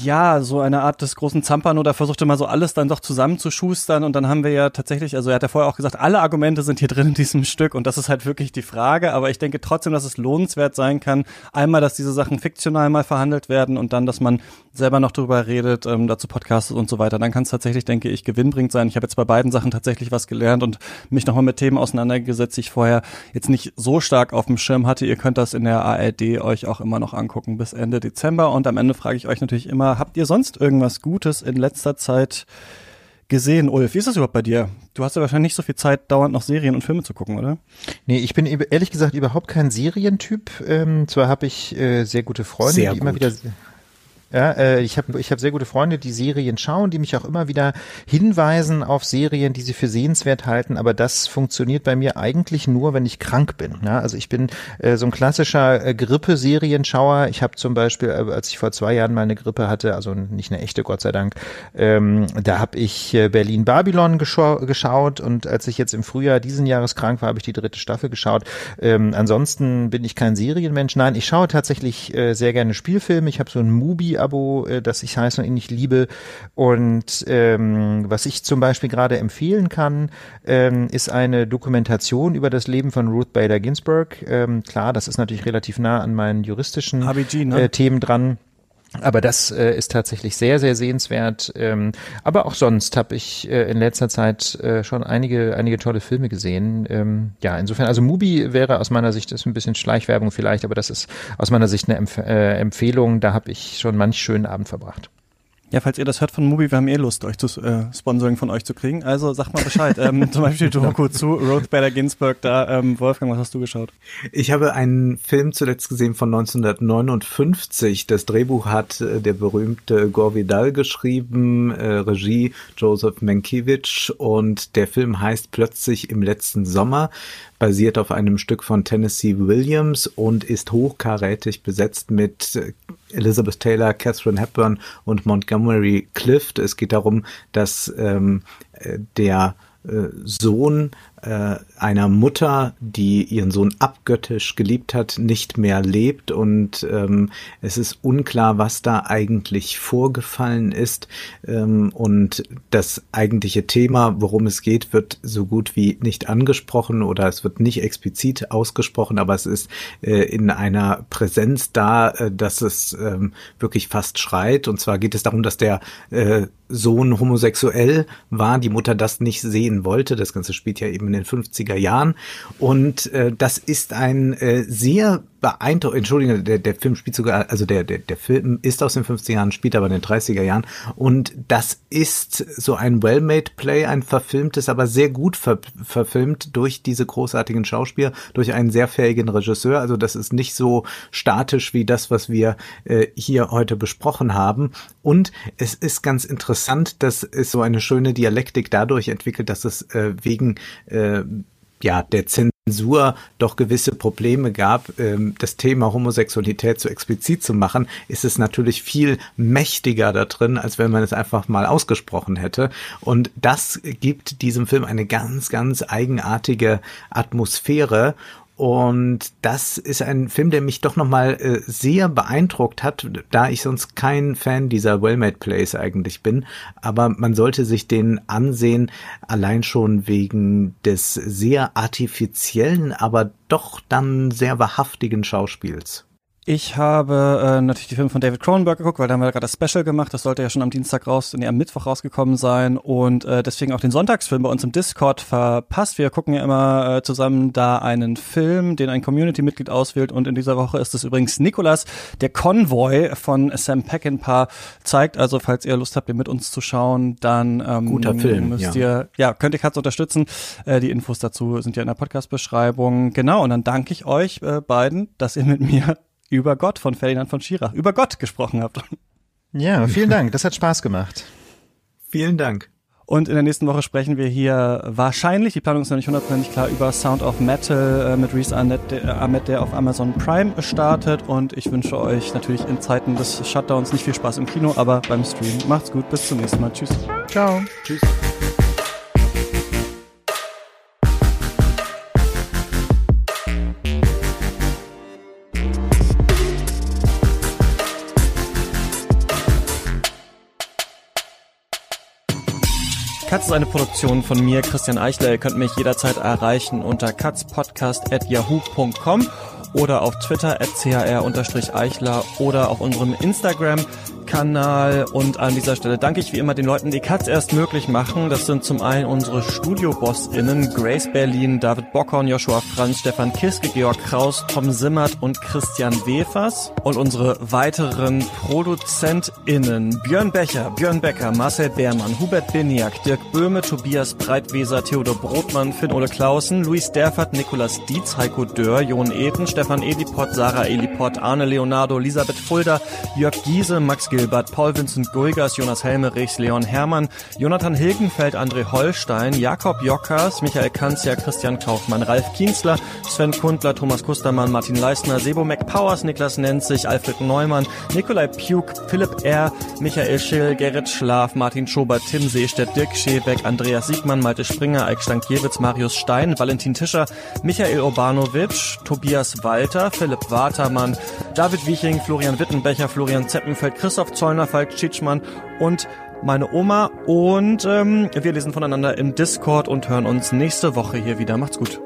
ja, so eine Art des großen Zampano, da versuchte mal so alles dann doch zusammenzuschustern und dann haben wir ja tatsächlich, also er hat ja vorher auch gesagt, alle Argumente sind hier drin in diesem Stück und das ist halt wirklich die Frage, aber ich denke trotzdem, dass es lohnenswert sein kann, einmal, dass diese Sachen fiktional mal verhandelt werden und dann, dass man selber noch drüber redet, ähm, dazu podcastet und so weiter, dann kann es tatsächlich, denke ich, gewinnbringend sein. Ich habe jetzt bei beiden Sachen tatsächlich was gelernt und mich nochmal mit Themen auseinandergesetzt, die ich vorher jetzt nicht so stark auf dem Schirm hatte. Ihr könnt das in der ARD euch auch immer noch angucken bis Ende Dezember und am Ende frage ich euch natürlich immer, Thema. Habt ihr sonst irgendwas Gutes in letzter Zeit gesehen, Ulf? Wie ist das überhaupt bei dir? Du hast ja wahrscheinlich nicht so viel Zeit, dauernd noch Serien und Filme zu gucken, oder? Nee, ich bin ehrlich gesagt überhaupt kein Serientyp. Ähm, zwar habe ich äh, sehr gute Freunde, sehr die gut. immer wieder ja, äh, ich habe ich hab sehr gute Freunde, die Serien schauen, die mich auch immer wieder hinweisen auf Serien, die sie für sehenswert halten, aber das funktioniert bei mir eigentlich nur, wenn ich krank bin. Ja, also ich bin äh, so ein klassischer äh, Grippe-Serienschauer. Ich habe zum Beispiel, äh, als ich vor zwei Jahren mal eine Grippe hatte, also nicht eine echte, Gott sei Dank, ähm, da habe ich äh, Berlin Babylon geschaut und als ich jetzt im Frühjahr diesen Jahres krank war, habe ich die dritte Staffel geschaut. Ähm, ansonsten bin ich kein Serienmensch. Nein, ich schaue tatsächlich äh, sehr gerne Spielfilme. Ich habe so ein Mubi Abo, äh, das ich heiß und ähnlich liebe. Und ähm, was ich zum Beispiel gerade empfehlen kann, ähm, ist eine Dokumentation über das Leben von Ruth Bader Ginsburg. Ähm, klar, das ist natürlich relativ nah an meinen juristischen HBG, ne? äh, Themen dran. Aber das äh, ist tatsächlich sehr, sehr sehenswert. Ähm, aber auch sonst habe ich äh, in letzter Zeit äh, schon einige, einige tolle Filme gesehen. Ähm, ja, insofern, also Mubi wäre aus meiner Sicht, ist ein bisschen Schleichwerbung vielleicht, aber das ist aus meiner Sicht eine Empf äh, Empfehlung. Da habe ich schon manch schönen Abend verbracht. Ja, falls ihr das hört von Mubi, wir haben eh Lust, euch zu äh, Sponsoring von euch zu kriegen. Also sagt mal Bescheid. ähm, zum Beispiel Doku zu Road Bader Ginsburg da. Ähm, Wolfgang, was hast du geschaut? Ich habe einen Film zuletzt gesehen von 1959. Das Drehbuch hat äh, der berühmte Gore Vidal geschrieben, äh, Regie Joseph Mankiewicz und der Film heißt Plötzlich im letzten Sommer basiert auf einem Stück von Tennessee Williams und ist hochkarätig besetzt mit äh, Elizabeth Taylor, Catherine Hepburn und Montgomery Clift. Es geht darum, dass ähm, äh, der äh, Sohn äh, einer Mutter, die ihren Sohn abgöttisch geliebt hat, nicht mehr lebt. Und ähm, es ist unklar, was da eigentlich vorgefallen ist. Ähm, und das eigentliche Thema, worum es geht, wird so gut wie nicht angesprochen oder es wird nicht explizit ausgesprochen, aber es ist äh, in einer Präsenz da, äh, dass es ähm, wirklich fast schreit. Und zwar geht es darum, dass der äh, Sohn homosexuell war, die Mutter das nicht sehen wollte. Das Ganze spielt ja eben in den 50er Jahren. Und äh, das ist ein äh, sehr beeindruckend, Entschuldigung, der, der Film spielt sogar, also der, der, der Film ist aus den 50er Jahren, spielt aber in den 30er Jahren. Und das ist so ein well-made Play, ein verfilmtes, aber sehr gut ver verfilmt durch diese großartigen Schauspieler, durch einen sehr fähigen Regisseur. Also das ist nicht so statisch wie das, was wir äh, hier heute besprochen haben. Und es ist ganz interessant, dass es so eine schöne Dialektik dadurch entwickelt, dass es äh, wegen äh, ja, der Zensur doch gewisse Probleme gab, ähm, das Thema Homosexualität so explizit zu machen, ist es natürlich viel mächtiger da drin, als wenn man es einfach mal ausgesprochen hätte. Und das gibt diesem Film eine ganz, ganz eigenartige Atmosphäre. Und das ist ein Film, der mich doch nochmal äh, sehr beeindruckt hat, da ich sonst kein Fan dieser Well-Made Plays eigentlich bin. Aber man sollte sich den ansehen, allein schon wegen des sehr artifiziellen, aber doch dann sehr wahrhaftigen Schauspiels. Ich habe äh, natürlich die Filme von David Cronenberg geguckt, weil da haben wir gerade das Special gemacht. Das sollte ja schon am Dienstag raus, nee, am Mittwoch rausgekommen sein und äh, deswegen auch den Sonntagsfilm bei uns im Discord verpasst. Wir gucken ja immer äh, zusammen da einen Film, den ein Community-Mitglied auswählt und in dieser Woche ist es übrigens Nicolas, der Convoy von Sam Peckinpah zeigt. Also falls ihr Lust habt, den mit uns zu schauen, dann ähm, Guter Film, müsst ja. ihr, ja, könnt ihr Katz unterstützen. Äh, die Infos dazu sind ja in der Podcast-Beschreibung. Genau, und dann danke ich euch äh, beiden, dass ihr mit mir über Gott von Ferdinand von Schirach, über Gott gesprochen habt. Ja, vielen Dank. Das hat Spaß gemacht. Vielen Dank. Und in der nächsten Woche sprechen wir hier wahrscheinlich, die Planung ist noch nicht hundertprozentig klar, über Sound of Metal äh, mit Reese Ahmed, Ahmed, der auf Amazon Prime startet. Und ich wünsche euch natürlich in Zeiten des Shutdowns nicht viel Spaß im Kino, aber beim Stream. Macht's gut, bis zum nächsten Mal. Tschüss. Ciao. Tschüss. Katz ist eine Produktion von mir, Christian Eichler. Ihr könnt mich jederzeit erreichen unter katzpodcast.yahoo.com oder auf Twitter at chr-eichler oder auf unserem Instagram Kanal und an dieser Stelle danke ich wie immer den Leuten, die Katz erst möglich machen. Das sind zum einen unsere Studio-BossInnen Grace Berlin, David Bockhorn, Joshua Franz, Stefan Kiske, Georg Kraus, Tom Simmert und Christian Wefers und unsere weiteren ProduzentInnen Björn Becher, Björn Becker, Marcel Beermann, Hubert Biniak, Dirk Böhme, Tobias Breitweser, Theodor Brotmann, Finn-Ole Klausen, Luis Derfert, Nikolas Dietz, Heiko Dörr, Jon Eden, Stefan Ediport, Sarah Eliport, Arne Leonardo, Elisabeth Fulda, Jörg Giese, Max Gil Gilbert, Paul Vincent Guigas, Jonas Helmerichs, Leon Hermann, Jonathan Hilgenfeld, André Holstein, Jakob Jockers, Michael Kanzia, Christian Kaufmann, Ralf Kienzler, Sven Kundler, Thomas Kustermann, Martin Leistner, Sebo McPowers, Niklas Nenzig, Alfred Neumann, Nikolai Puk, Philipp R., Michael Schill, Gerrit Schlaf, Martin Schobert, Tim Seestedt, Dirk Schebeck, Andreas Siegmann, Malte Springer, Eik Stankiewicz, Marius Stein, Valentin Tischer, Michael Urbanovic, Tobias Walter, Philipp Watermann, David Wieching, Florian Wittenbecher, Florian Zeppenfeld, Christoph Zollner, Falk Tschitschmann und meine Oma. Und ähm, wir lesen voneinander im Discord und hören uns nächste Woche hier wieder. Macht's gut.